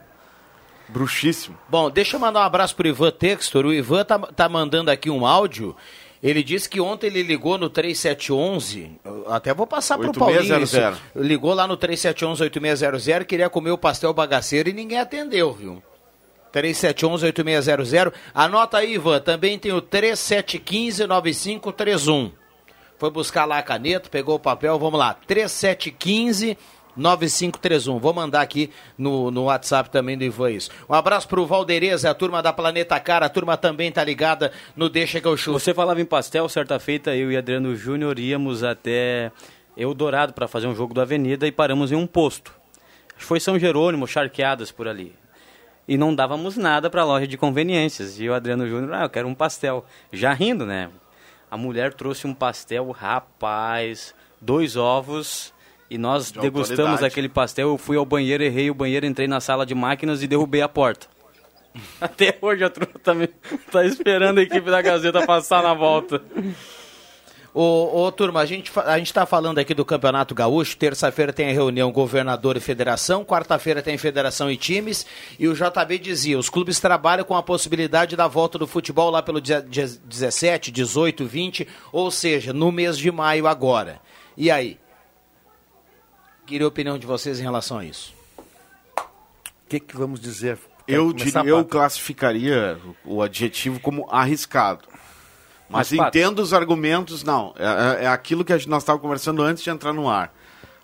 Bruxíssimo. Bom, deixa eu mandar um abraço pro Ivan Textor. O Ivan tá, tá mandando aqui um áudio. Ele disse que ontem ele ligou no 3711. eu Até vou passar pro Paulinho. isso. 8600. Ligou lá no 3711-8600, queria comer o pastel bagaceiro e ninguém atendeu, viu? 3711-8600. Anota aí, Ivan. Também tem o 3715-9531. Foi buscar lá a caneta, pegou o papel. Vamos lá. 3715 9531. Vou mandar aqui no, no WhatsApp também do Ivan isso. Um abraço pro Valdereza, a turma da Planeta Cara, a turma também tá ligada no Deixa que eu chuto. Você falava em pastel, certa feita, eu e Adriano Júnior íamos até Eldorado para fazer um jogo da Avenida e paramos em um posto. Foi São Jerônimo, charqueadas por ali. E não dávamos nada para a loja de conveniências. E o Adriano Júnior, ah, eu quero um pastel. Já rindo, né? A mulher trouxe um pastel, rapaz, dois ovos. E nós De degustamos autoridade. aquele pastel. Eu fui ao banheiro, errei o banheiro, entrei na sala de máquinas e derrubei a porta. Até hoje a turma tá, me- tá esperando a equipe da Gazeta passar na volta. Ô, ô, turma, a gente, a gente tá falando aqui do Campeonato Gaúcho. Terça-feira tem a reunião governador e federação. Quarta-feira tem federação e times. E o JB dizia: os clubes trabalham com a possibilidade da volta do futebol lá pelo dia, dia 17, 18, 20, ou seja, no mês de maio agora. E aí? Queria a opinião de vocês em relação a isso. O que, que vamos dizer? Eu, diria, eu classificaria o adjetivo como arriscado. Mas, Mas, entendo os argumentos, não. É, é- é aquilo que a gente- nós estávamos conversando antes de entrar no ar.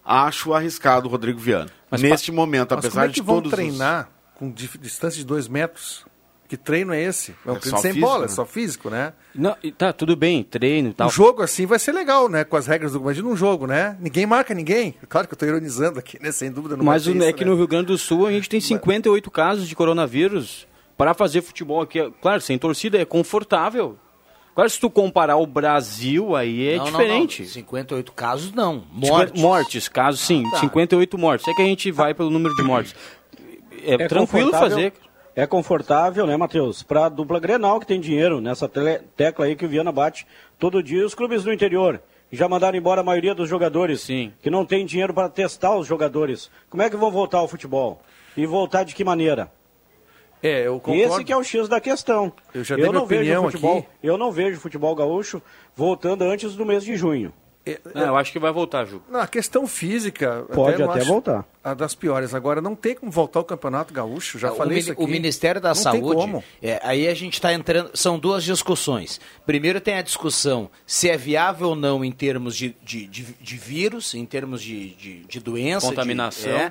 Acho arriscado o Rodrigo Viana. Mas, Neste Pa- momento, Mas apesar como é que de vão todos os- treinar com dif- distância de dois metros? Que treino é esse? É um É treino sem físico, bola, né? é só físico, né? Não, tá, tudo bem, treino e tal. Um jogo assim vai ser legal, né? Com as regras do. Imagina um jogo, né? Ninguém marca ninguém. Claro que eu estou ironizando aqui, né? Sem dúvida. Não Mas o- é isso, que né? no Rio Grande do Sul a gente tem 58 casos de coronavírus. Para fazer futebol aqui, claro, sem torcida é confortável. Claro, se tu comparar o Brasil, aí é Não, não, diferente. não. 58 casos, não. Mortes. Mortes. casos sim, Tá. 58 mortes. É que a gente vai pelo número de mortes. É, tranquilo confortável- fazer. É confortável, né, Matheus? Para a dupla Grenal, que tem dinheiro nessa tecla aí que o Viana bate todo dia. Os clubes do interior já mandaram embora a maioria dos jogadores, Sim. que não tem dinheiro para testar os jogadores. Como é que vão voltar ao futebol? E voltar de que maneira? É, eu concordo. Esse que é o X da questão. Eu já dei minha não vejo opinião futebol, aqui. eu não vejo futebol gaúcho voltando antes do mês de junho. Não, eu acho que vai voltar, Ju. Não, a questão física. Pode até acho voltar. A das piores. Agora, não tem como voltar ao Campeonato Gaúcho. Já o, falei isso aqui. o Ministério da Não tem Saúde, como. é, aí a gente está entrando, são duas discussões. Primeiro tem a discussão se é viável ou não em termos de, de, de, de vírus, em termos de, de, de doença. de- Contaminação. é.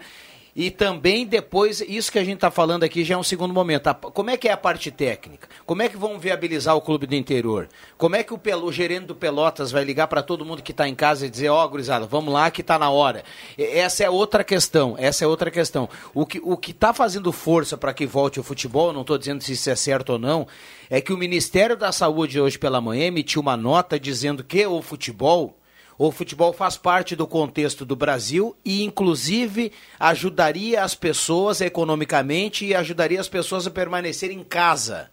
E também depois, isso que a gente está falando aqui já é um segundo momento. Como é que é a parte técnica? Como é que vão viabilizar o clube do interior? Como é que o, o gerente do Pelotas vai ligar para todo mundo que está em casa e dizer, ó, gurizada, vamos lá que está na hora? Essa é outra questão, essa é outra questão. O que o está fazendo força para que volte o futebol, não estou dizendo se isso é certo ou não, é que o Ministério da Saúde hoje pela manhã emitiu uma nota dizendo que o futebol o futebol faz parte do contexto do Brasil e, inclusive, ajudaria as pessoas economicamente e ajudaria as pessoas a permanecer em casa.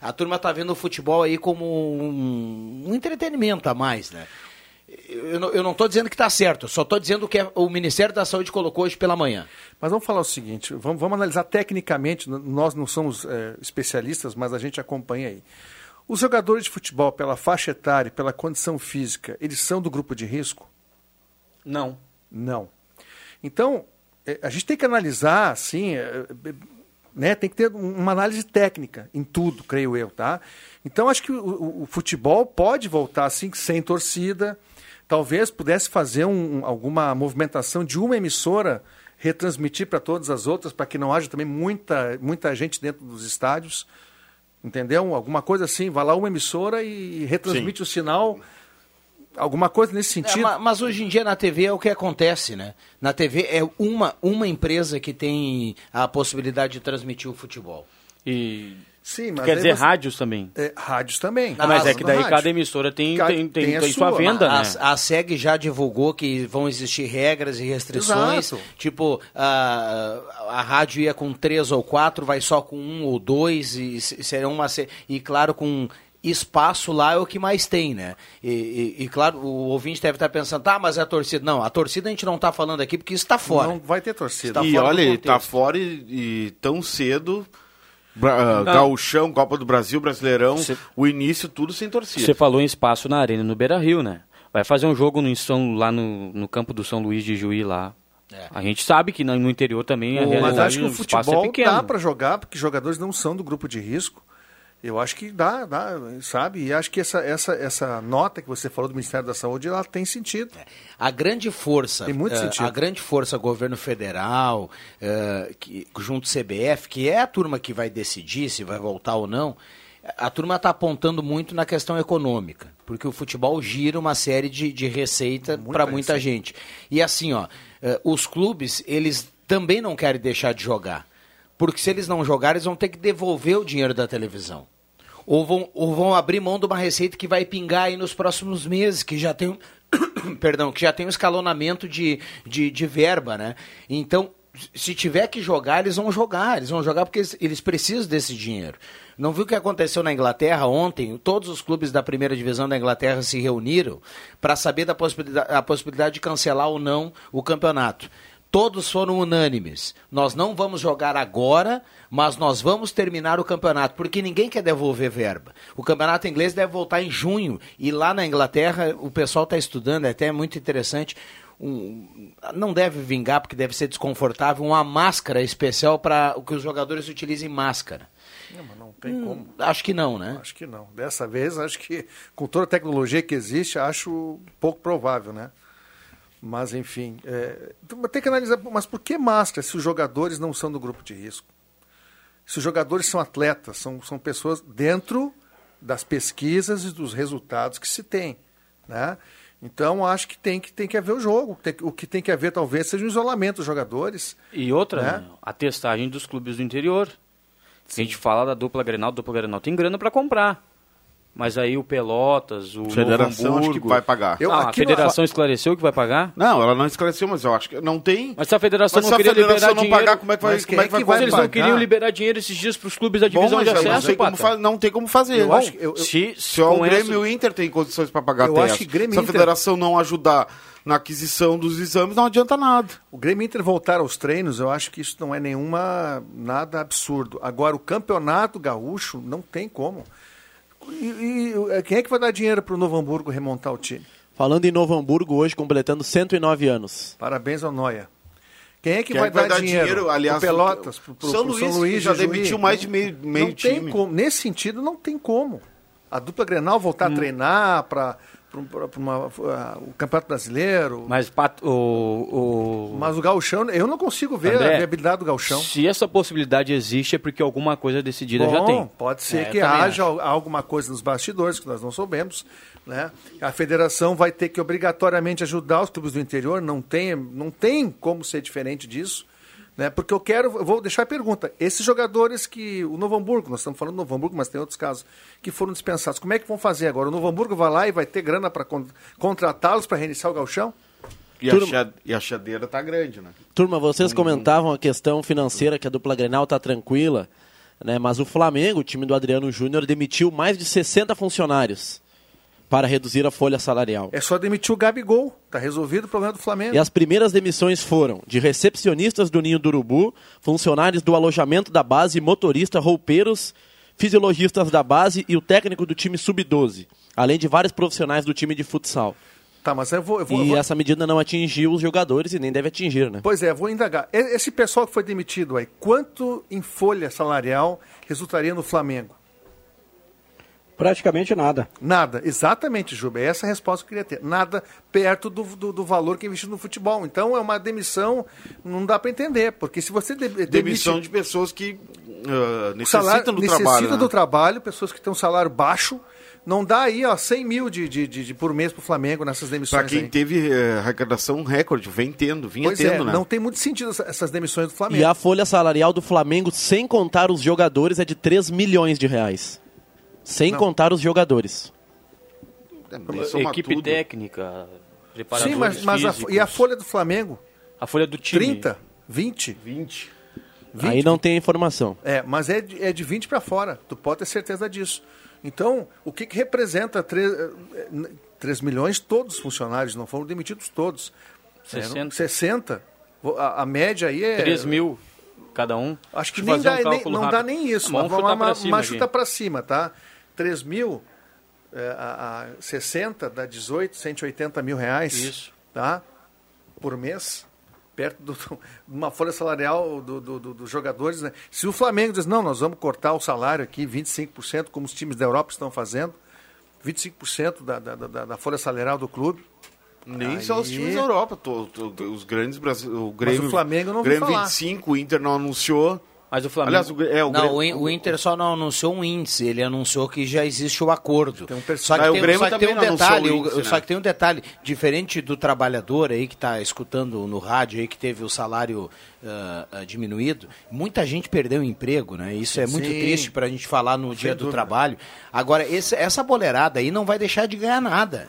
A turma está vendo o futebol aí como um, um entretenimento a mais, né? Eu, não- estou dizendo que está certo, só estou dizendo que é- o Ministério da Saúde colocou hoje pela manhã. Mas vamos falar o seguinte, vamos, vamos analisar tecnicamente, nós não somos é, especialistas, mas a gente acompanha aí. Os jogadores de futebol, pela faixa etária, pela condição física, eles são do grupo de risco? Não. Não. Então, é, a gente tem que analisar, assim, é, é, né, tem que ter um- uma análise técnica em tudo, creio eu, tá? Então, acho que o, o- o futebol pode voltar, assim, sem torcida, talvez pudesse fazer um- alguma movimentação de uma emissora retransmitir para todas as outras, para que não haja também muita, muita gente dentro dos estádios, entendeu? Alguma coisa assim, vai lá uma emissora e retransmite o sinal, alguma coisa nesse É, sentido. ma- mas hoje em dia na TV é o que acontece, né? Na TV é uma, uma empresa que tem a possibilidade de transmitir o futebol. E Sim, mas quer dizer você- rádios também. É, rádios também. Não, mas é que daí rádio. cada emissora tem, Ca- tem, tem, tem a tem sua sua, venda, a, né? a SEG já divulgou que vão existir regras e restrições. Exato. Tipo, a, a rádio ia com três ou quatro, vai só com um ou dois, e se- serão uma. se- E claro, com espaço lá é o que mais tem, né? E, e- e, claro, o ouvinte deve estar pensando, tá, mas é a torcida. Não, a torcida a gente não está falando aqui porque isso está fora. Não vai ter torcida. Está e olha, tá contexto. fora e, e tão cedo. Bra- ah. Gauchão, Copa do Brasil, Brasileirão, o início, tudo sem torcida. Você falou em espaço na arena no Beira Rio, né? Vai fazer um jogo no, São- lá no, no campo do São Luís de Juí lá. A gente sabe que no interior também a Mas realidade acho que o espaço futebol é pequeno. dá para jogar, porque jogadores não são do grupo de risco. Eu acho que dá, dá, sabe? E acho que essa, essa, essa nota que você falou do Ministério da Saúde, ela tem sentido. A grande força, Tem muito eh, sentido. a grande força governo federal, eh, que, junto CBF, que é a turma que vai decidir se vai voltar ou não, a turma está apontando muito na questão econômica, porque o futebol gira uma série de, de receita para muita gente. E assim, ó, eh, os clubes, eles também não querem deixar de jogar, porque se eles não jogarem, eles vão ter que devolver o dinheiro da televisão. Ou vão, ou vão abrir mão de uma receita que vai pingar aí nos próximos meses, que já tem perdão, que já tem um escalonamento de, de, de verba, né? Então, se tiver que jogar, eles vão jogar. Eles vão jogar porque eles, eles precisam desse dinheiro. Não viu o que aconteceu na Inglaterra ontem? Todos os clubes da primeira divisão da Inglaterra se reuniram para saber da possibilidade, a possibilidade de cancelar ou não o campeonato. Todos foram unânimes. Nós não vamos jogar agora, mas nós vamos terminar o campeonato, porque ninguém quer devolver verba. O campeonato inglês deve voltar em junho, e lá na Inglaterra o pessoal está estudando, é até muito interessante. um- não deve vingar, porque deve ser desconfortável, uma máscara especial para que os jogadores utilizem máscara. Não, mas não tem Hum, como. Acho que não, né? Acho que não. Dessa vez, acho que com toda a tecnologia que existe, acho pouco provável, né? Mas, enfim, é, então, tem que analisar, mas por que máscara se os jogadores não são do grupo de risco? Se os jogadores são atletas, são, são pessoas dentro das pesquisas e dos resultados que se tem, né? Então, acho que tem que, tem que haver o jogo. Tem o que tem que haver, talvez, seja o isolamento dos jogadores. E outra, Né? a testagem dos clubes do interior. A gente fala da dupla Grenal, a dupla Grenal tem grana para comprar. Mas aí o Pelotas, o Federação Novo acho que Hamburgo... vai pagar. Ah, a federação esclareceu que vai pagar? Não, ela não esclareceu, mas eu acho que não tem. Mas se a federação Mas não se a queria federação liberar não dinheiro... pagar, como é que vai- Mas como é que vai Se eles não queriam liberar dinheiro esses dias para os clubes da Bom, divisão mas de eu não acesso, como Pata. fa- não tem como fazer. Eu acho que eu- eu- se, se só o Grêmio e essa- o Inter tem condições para pagar Eu acho que Grêmio Se a Inter- federação não ajudar na aquisição dos exames, não adianta nada. O Grêmio Inter voltar aos treinos, eu acho que isso não é nenhuma nada absurdo. Agora, o campeonato gaúcho não tem como. E, e, quem é que vai dar dinheiro para o Novo Hamburgo remontar o time? Falando em Novo Hamburgo, hoje completando 109 anos. Parabéns ao Noia. Quem é que Quem vai, é que vai dar, dar dinheiro? dinheiro? Aliás, pro Pelotas, o- pro, pro, São pro Luís, São Luís que já demitiu mais de meio- meio não tem time. como. Nesse sentido, não tem como. A dupla Grenal voltar Hum. a treinar para o Campeonato Brasileiro. Mas Pato, o, o... Mas o Gauchão, eu não consigo ver André, a viabilidade do Gauchão. Se essa possibilidade existe, é porque alguma coisa decidida já Bom, tem. Pode ser É, que haja al- alguma coisa nos bastidores que nós não soubemos. Né? A federação vai ter que obrigatoriamente ajudar os clubes do interior, não tem, não tem como ser diferente disso. Né? Porque eu quero, eu vou deixar a pergunta: esses jogadores que. O Novo Hamburgo, nós estamos falando do Novo Hamburgo, mas tem outros casos, que foram dispensados, como é que vão fazer agora? O Novo Hamburgo vai lá e vai ter grana para contratá-los para reiniciar o galchão? E, a, cha- e a chadeira tá grande, né? Turma, vocês comentavam a questão financeira, que a dupla Grenal tá tranquila, né? mas o Flamengo, o time do Adriano Júnior, demitiu mais de 60 funcionários para reduzir a folha salarial. É só demitir o Gabigol, tá resolvido o problema do Flamengo. E as primeiras demissões foram de recepcionistas do Ninho do Urubu, funcionários do alojamento da base, motorista, roupeiros, fisiologistas da base e o técnico do time sub-12, além de vários profissionais do time de futsal. Tá, mas eu vou. Eu vou, eu E vou- essa medida não atingiu os jogadores e nem deve atingir, né? Pois é, vou indagar. Esse pessoal que foi demitido aí, quanto em folha salarial resultaria no Flamengo? Praticamente nada. Nada, exatamente, Juba. É essa a resposta que eu queria ter. Nada perto do, do, do valor que é investido no futebol. Então é uma demissão, não dá para entender. Porque se você de, demite- Demissão de pessoas que o necessitam salário- do necessita trabalho. né? do trabalho, pessoas que têm um salário baixo, não dá aí ó, 100 mil de, de, de- de- por mês para o Flamengo nessas demissões. Para quem aí. teve eh, arrecadação recorde, vem tendo, vinha Pois é, tendo, né? não tem muito sentido essa- essas demissões do Flamengo. E a folha salarial do Flamengo, sem contar os jogadores, é de 3 milhões de reais. Sem Não. contar os jogadores. soma Equipe tudo. técnica, preparadores Sim, mas, mas a, e a folha do Flamengo? A folha do time. 30, 20? 20. Aí não tem informação. É, mas é de, é de 20 para fora. Tu pode ter certeza disso. Então, o que, que representa 3, 3 milhões? Todos os funcionários, não foram demitidos todos. 60. É, não- 60. A, a média aí é... 3 mil cada um. Acho que nem dá, um nem- não dá rápido. nem isso. Vamos mas chutar mas- pra cima mas chuta para cima, tá? 3 mil, é, a, a 60 dá 18, 180 mil reais. Isso. Tá? Por mês. Perto de uma folha salarial do- do- do- dos jogadores. Né? Se o Flamengo diz, não, nós vamos cortar o salário aqui 25%, como os times da Europa estão fazendo, 25% da, da, da, da folha salarial do clube. Nem Aí- só os times da Europa, to- to- os grandes brasileiros. O Grêmio, o Flamengo não Grêmio falar. 25, o Inter não anunciou. Mas o Flamengo- Aliás, o, é, o não, Grêmio- o, In- o Inter só não anunciou um índice, ele anunciou que já existe o acordo. só que Ah, o tem, Grêmio só que tem um detalhe, o o- índice, né? só que tem um detalhe, diferente do trabalhador aí que está escutando no rádio aí que teve o salário ah, diminuído, muita gente perdeu o emprego, né? Isso é muito Sim. triste para a gente falar no Sem dia do dúvida. trabalho. Agora, esse- essa boleirada aí não vai deixar de ganhar nada.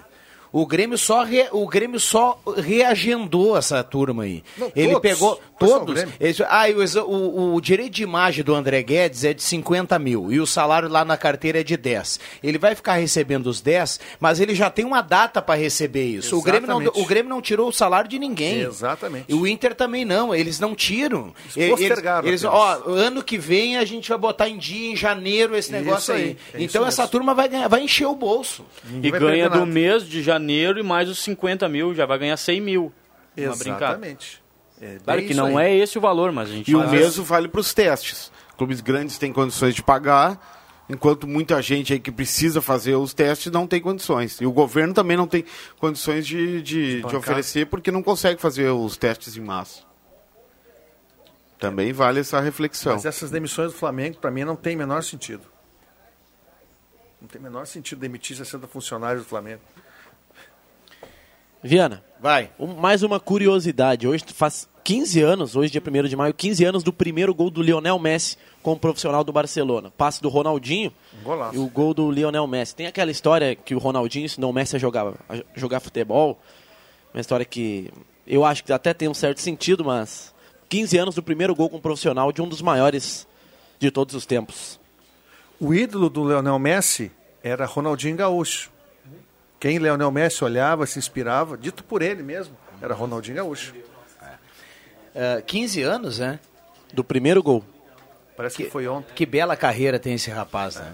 O Grêmio só, re- o Grêmio só reagendou essa turma aí. Não, Ele todos. pegou todos. Esse- ah, o, o- o direito de imagem do André Guedes é de 50 mil e o salário lá na carteira é de 10. Ele vai ficar recebendo os 10, mas ele já tem uma data para receber isso. O Grêmio, não, o Grêmio não tirou o salário de ninguém. Exatamente. E o Inter também não, eles não tiram. Eles postergaram Eles, ó, ano que vem a gente vai botar em dia, em janeiro, esse Isso negócio aí. aí, é isso então essa mesmo. turma vai, ganhar, vai encher o bolso. E ganha do mês de janeiro e mais os 50 mil, já vai ganhar 100 mil. Exatamente. É Claro que não aí. é esse o valor, mas a gente E o faz- mesmo vale para os testes. Clubes grandes têm condições de pagar, enquanto muita gente aí que precisa fazer os testes não tem condições. E o governo também não tem condições de, de, de oferecer porque não consegue fazer os testes em massa. Também vale essa reflexão. Mas essas demissões do Flamengo, para mim, não tem menor sentido. Não tem menor sentido demitir 60 funcionários do Flamengo. Viana. Vai. um- mais uma curiosidade. Hoje faz 15 anos, hoje dia 1 de maio, 15 anos do primeiro gol do Lionel Messi como profissional do Barcelona. Passe do Ronaldinho Um golaço. e o gol do Lionel Messi. Tem aquela história que o Ronaldinho ensinou o Messi a jogar, a jogar futebol. Uma história que eu acho que até tem um certo sentido, mas 15 anos do primeiro gol como profissional de um dos maiores de todos os tempos. O ídolo do Leonel Messi era Ronaldinho Gaúcho. Quem Leonel Messi olhava, se inspirava, dito por ele mesmo, era Ronaldinho Gaúcho. Ah, 15 anos, né? Do primeiro gol. Parece que, foi ontem. Que bela carreira tem esse rapaz, né?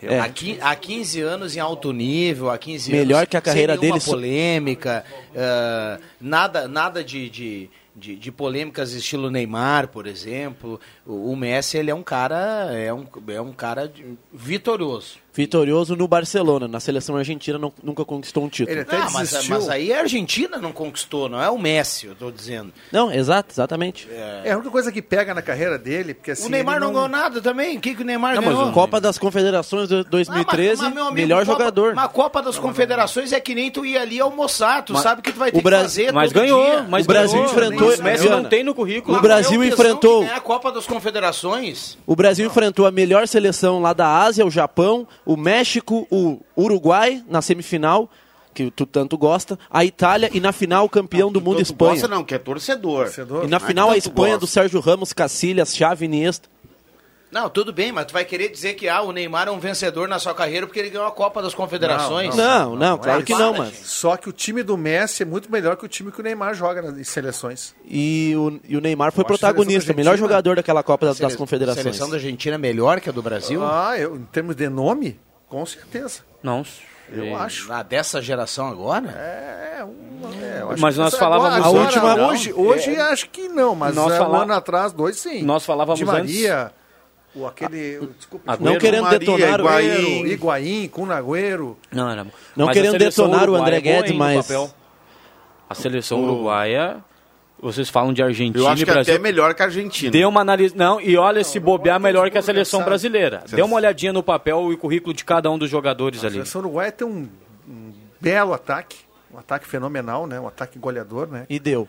É. Há, qui- há 15 anos em alto nível, há 15 Melhor anos que a carreira dele polêmica, ah, nada, nada de, de, de, de polêmicas estilo Neymar, por exemplo. O, o Messi ele é um cara é um, é um cara de- vitorioso. Vitorioso no Barcelona. Na seleção argentina não- nunca conquistou um título. Ele até Ah, mas, desistiu. mas aí a Argentina não conquistou, não é o Messi, eu tô dizendo. Não, exato, exatamente. É a única coisa que pega na carreira dele, porque assim. o Neymar ele não ganhou nada também. O que, que o Neymar Não, mas ganhou? o Copa das Confederações de 2013, Ah, mas, meu amigo, melhor Copa- jogador. Mas a Copa das Confederações é que nem tu ir ali almoçar, tu Mas- sabe que tu vai ter o Bra- que fazer Mas todo ganhou, dia. mas O Brasil ganhou. enfrentou- O Messi não tem no currículo. o Brasil É enfrentou- a Copa das Confederações. O Brasil enfrentou a melhor seleção lá da Ásia, o Japão, o México, o Uruguai na semifinal, que tu tanto gosta, a Itália e na final o campeão do mundo Espanha. gosta não, que é torcedor. E na Não é final a Espanha gosta. do Sérgio Ramos, Cacilhas, Xavi, Iniesta. Não, tudo bem, mas tu vai querer dizer que ah, o Neymar é um vencedor na sua carreira porque ele ganhou a Copa das Confederações? Não, não, claro é que não, mas... Só que o time do Messi é muito melhor que o time que o Neymar joga nas em seleções. E o, e o Neymar foi a protagonista, melhor jogador daquela Copa das, das Confederações. A seleção da Argentina é melhor que a do Brasil? Ah, eu, em termos de nome, com certeza. Não. Eu acho. Ah, dessa geração agora? É, uma, é, eu acho Mas que nós essa- falávamos agora, a última- agora, hoje, hoje É. acho que não, mas Nós é, fala- um ano atrás, dois sim. Nós falávamos Di Maria, o aquele, o- desculpa. Não querendo Maria, detonar o... Higuaín. Higuaín, Higuaín, com Nagüero. Não, era. Não a querendo detonar o André é Guedes, no mas-. A seleção uruguaia, vocês falam de Argentina Eu acho e que Brasil. até melhor que a Argentina. Dê uma análise. Não, e olha, se bobear, melhor que a seleção brasileira. Dê uma olhadinha no papel e currículo de cada um dos jogadores A ali. seleção uruguaia tem um, um belo ataque, um ataque fenomenal, né? Um ataque goleador, né? E deu.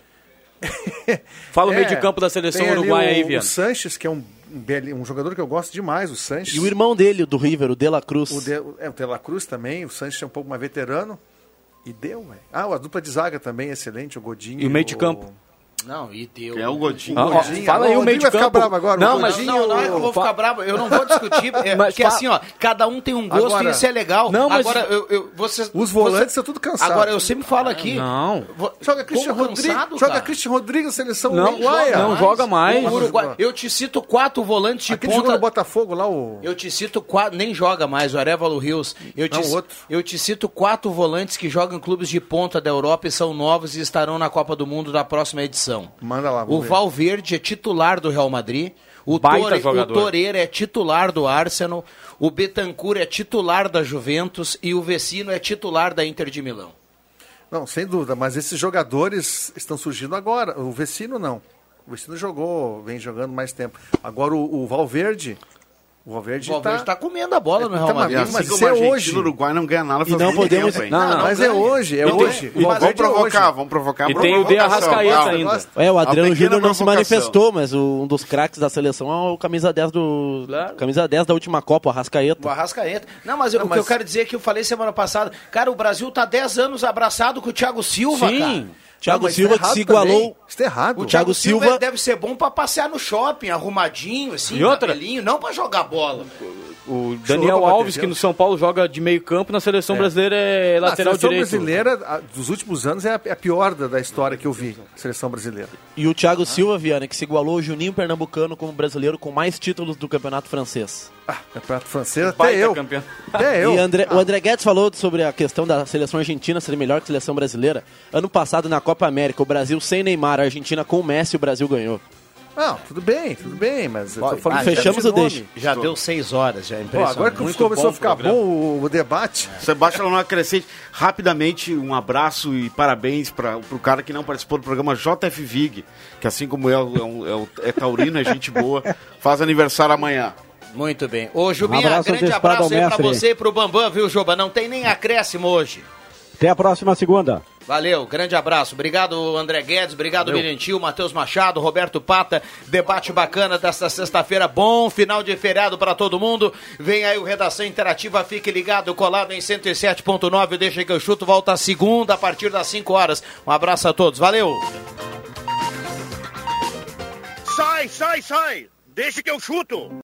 Fala o É, meio de campo da seleção uruguaia o, aí, O Viana. Sanches, que é um, um, um jogador que eu gosto demais, o Sanches. E o irmão dele, do River, o De La Cruz. O, de, é, o De La Cruz também, o Sanches é um pouco mais veterano. E deu, velho. Ah, a dupla de zaga também, excelente, o Godinho. E o meio de campo? Não, e deu. É o Godinho. Ah, ó, fala aí o meio de vai ficar campo. bravo agora, Não, mas Não, não, não é que eu vou ficar bravo, eu não vou discutir, é, Mas porque fa- assim, ó, cada um tem um gosto Agora- e isso é legal. Não, mas- Agora, eu, eu, vocês, Os volantes você- estão tudo cansados. Agora, eu sempre falo aqui. Não. Joga Christian Rodrigues, cansado, joga? Christian Rodrigues, seleção Não, uruguaia. não joga mais. O Uruguai, eu te cito quatro volantes de Aquele ponta. no Botafogo lá, o... Eu te cito quatro, nem joga mais, o Arevalo Rios. Eu te, Não, outro. eu te cito quatro volantes que jogam em clubes de ponta da Europa e são novos e estarão na Copa do Mundo da próxima edição. Manda lá, O ver. Valverde é titular do Real Madrid. O, Baita Tore, o. Torreira é titular do Arsenal. O Betancourt é titular da Juventus. E o Vecino é titular da Inter de Milão. Não, sem dúvida, mas esses jogadores estão surgindo agora. O Vecino não. O Vecino jogou, vem jogando mais tempo. Agora o, o Valverde, o Valverde está está comendo a bola no Tá, Real mas- Madrid. Assim mas é hoje. o Uruguai não ganha nada E não podemos- tempo? Não, não. mas é hoje, é hoje. Mas vamos é provocar, vamos provocar. E tem o de Arrascaeta calma. ainda. É, o Adriano Júnior não se manifestou, mas o- um dos craques da seleção é o camisa 10 do Claro. camisa 10 da última Copa, o Arrascaeta. O Arrascaeta. Não, mas, eu- Não, o que eu mas- quero dizer é que eu falei semana passada. Cara, o Brasil tá 10 anos abraçado com o Thiago Silva, Sim. cara. Thiago Silva tá que se também. igualou. Isso tá errado. O Thiago Silva deve ser bom pra passear no shopping, arrumadinho, assim, E outra? não pra jogar bola. O Daniel Alves, que no São Paulo joga de meio campo, na seleção brasileira é a lateral seleção direito. brasileira a- dos últimos anos é a, é a pior da, da história que eu vi. Seleção brasileira. E o Thiago Silva, Viana, que se igualou ao Juninho Pernambucano como brasileiro com mais títulos do Campeonato Francês. Ah, campeonato francês, até eu. campeão. Até eu. E André- o André Guedes falou sobre a questão da seleção argentina ser melhor que a seleção brasileira. Ano passado, na Copa América, o Brasil sem Neymar, a Argentina com o Messi, o Brasil ganhou. Não, tudo bem, tudo bem, mas eu tô falando ah, fechamos o deixa. Já deu 6 horas, já é Ó, agora que Muito começou a ficar programa. bom o, o debate. Sebastião Lanó Crescente, rapidamente um abraço e parabéns para o cara que não participou do programa JF Vig, que assim como eu, é, um- é um- é taurino, é gente boa, faz aniversário amanhã. Muito bem. Ô, Jubinha, Um abraço grande abraço aí pra mestre. você e pro Bambam, viu, Juba? Não tem nem acréscimo hoje. Até a próxima segunda. Valeu, grande abraço. Obrigado, André Guedes. Obrigado, Mirentil, Matheus Machado, Roberto Pata. Debate bacana desta sexta-feira. Bom final de feriado para todo mundo. Vem aí o Redação Interativa. Fique ligado, colado em 107.9. Deixa que eu chuto. Volta segunda a partir das 5 horas. Um abraço a todos. Valeu. Sai, sai, sai! Deixa que eu chuto!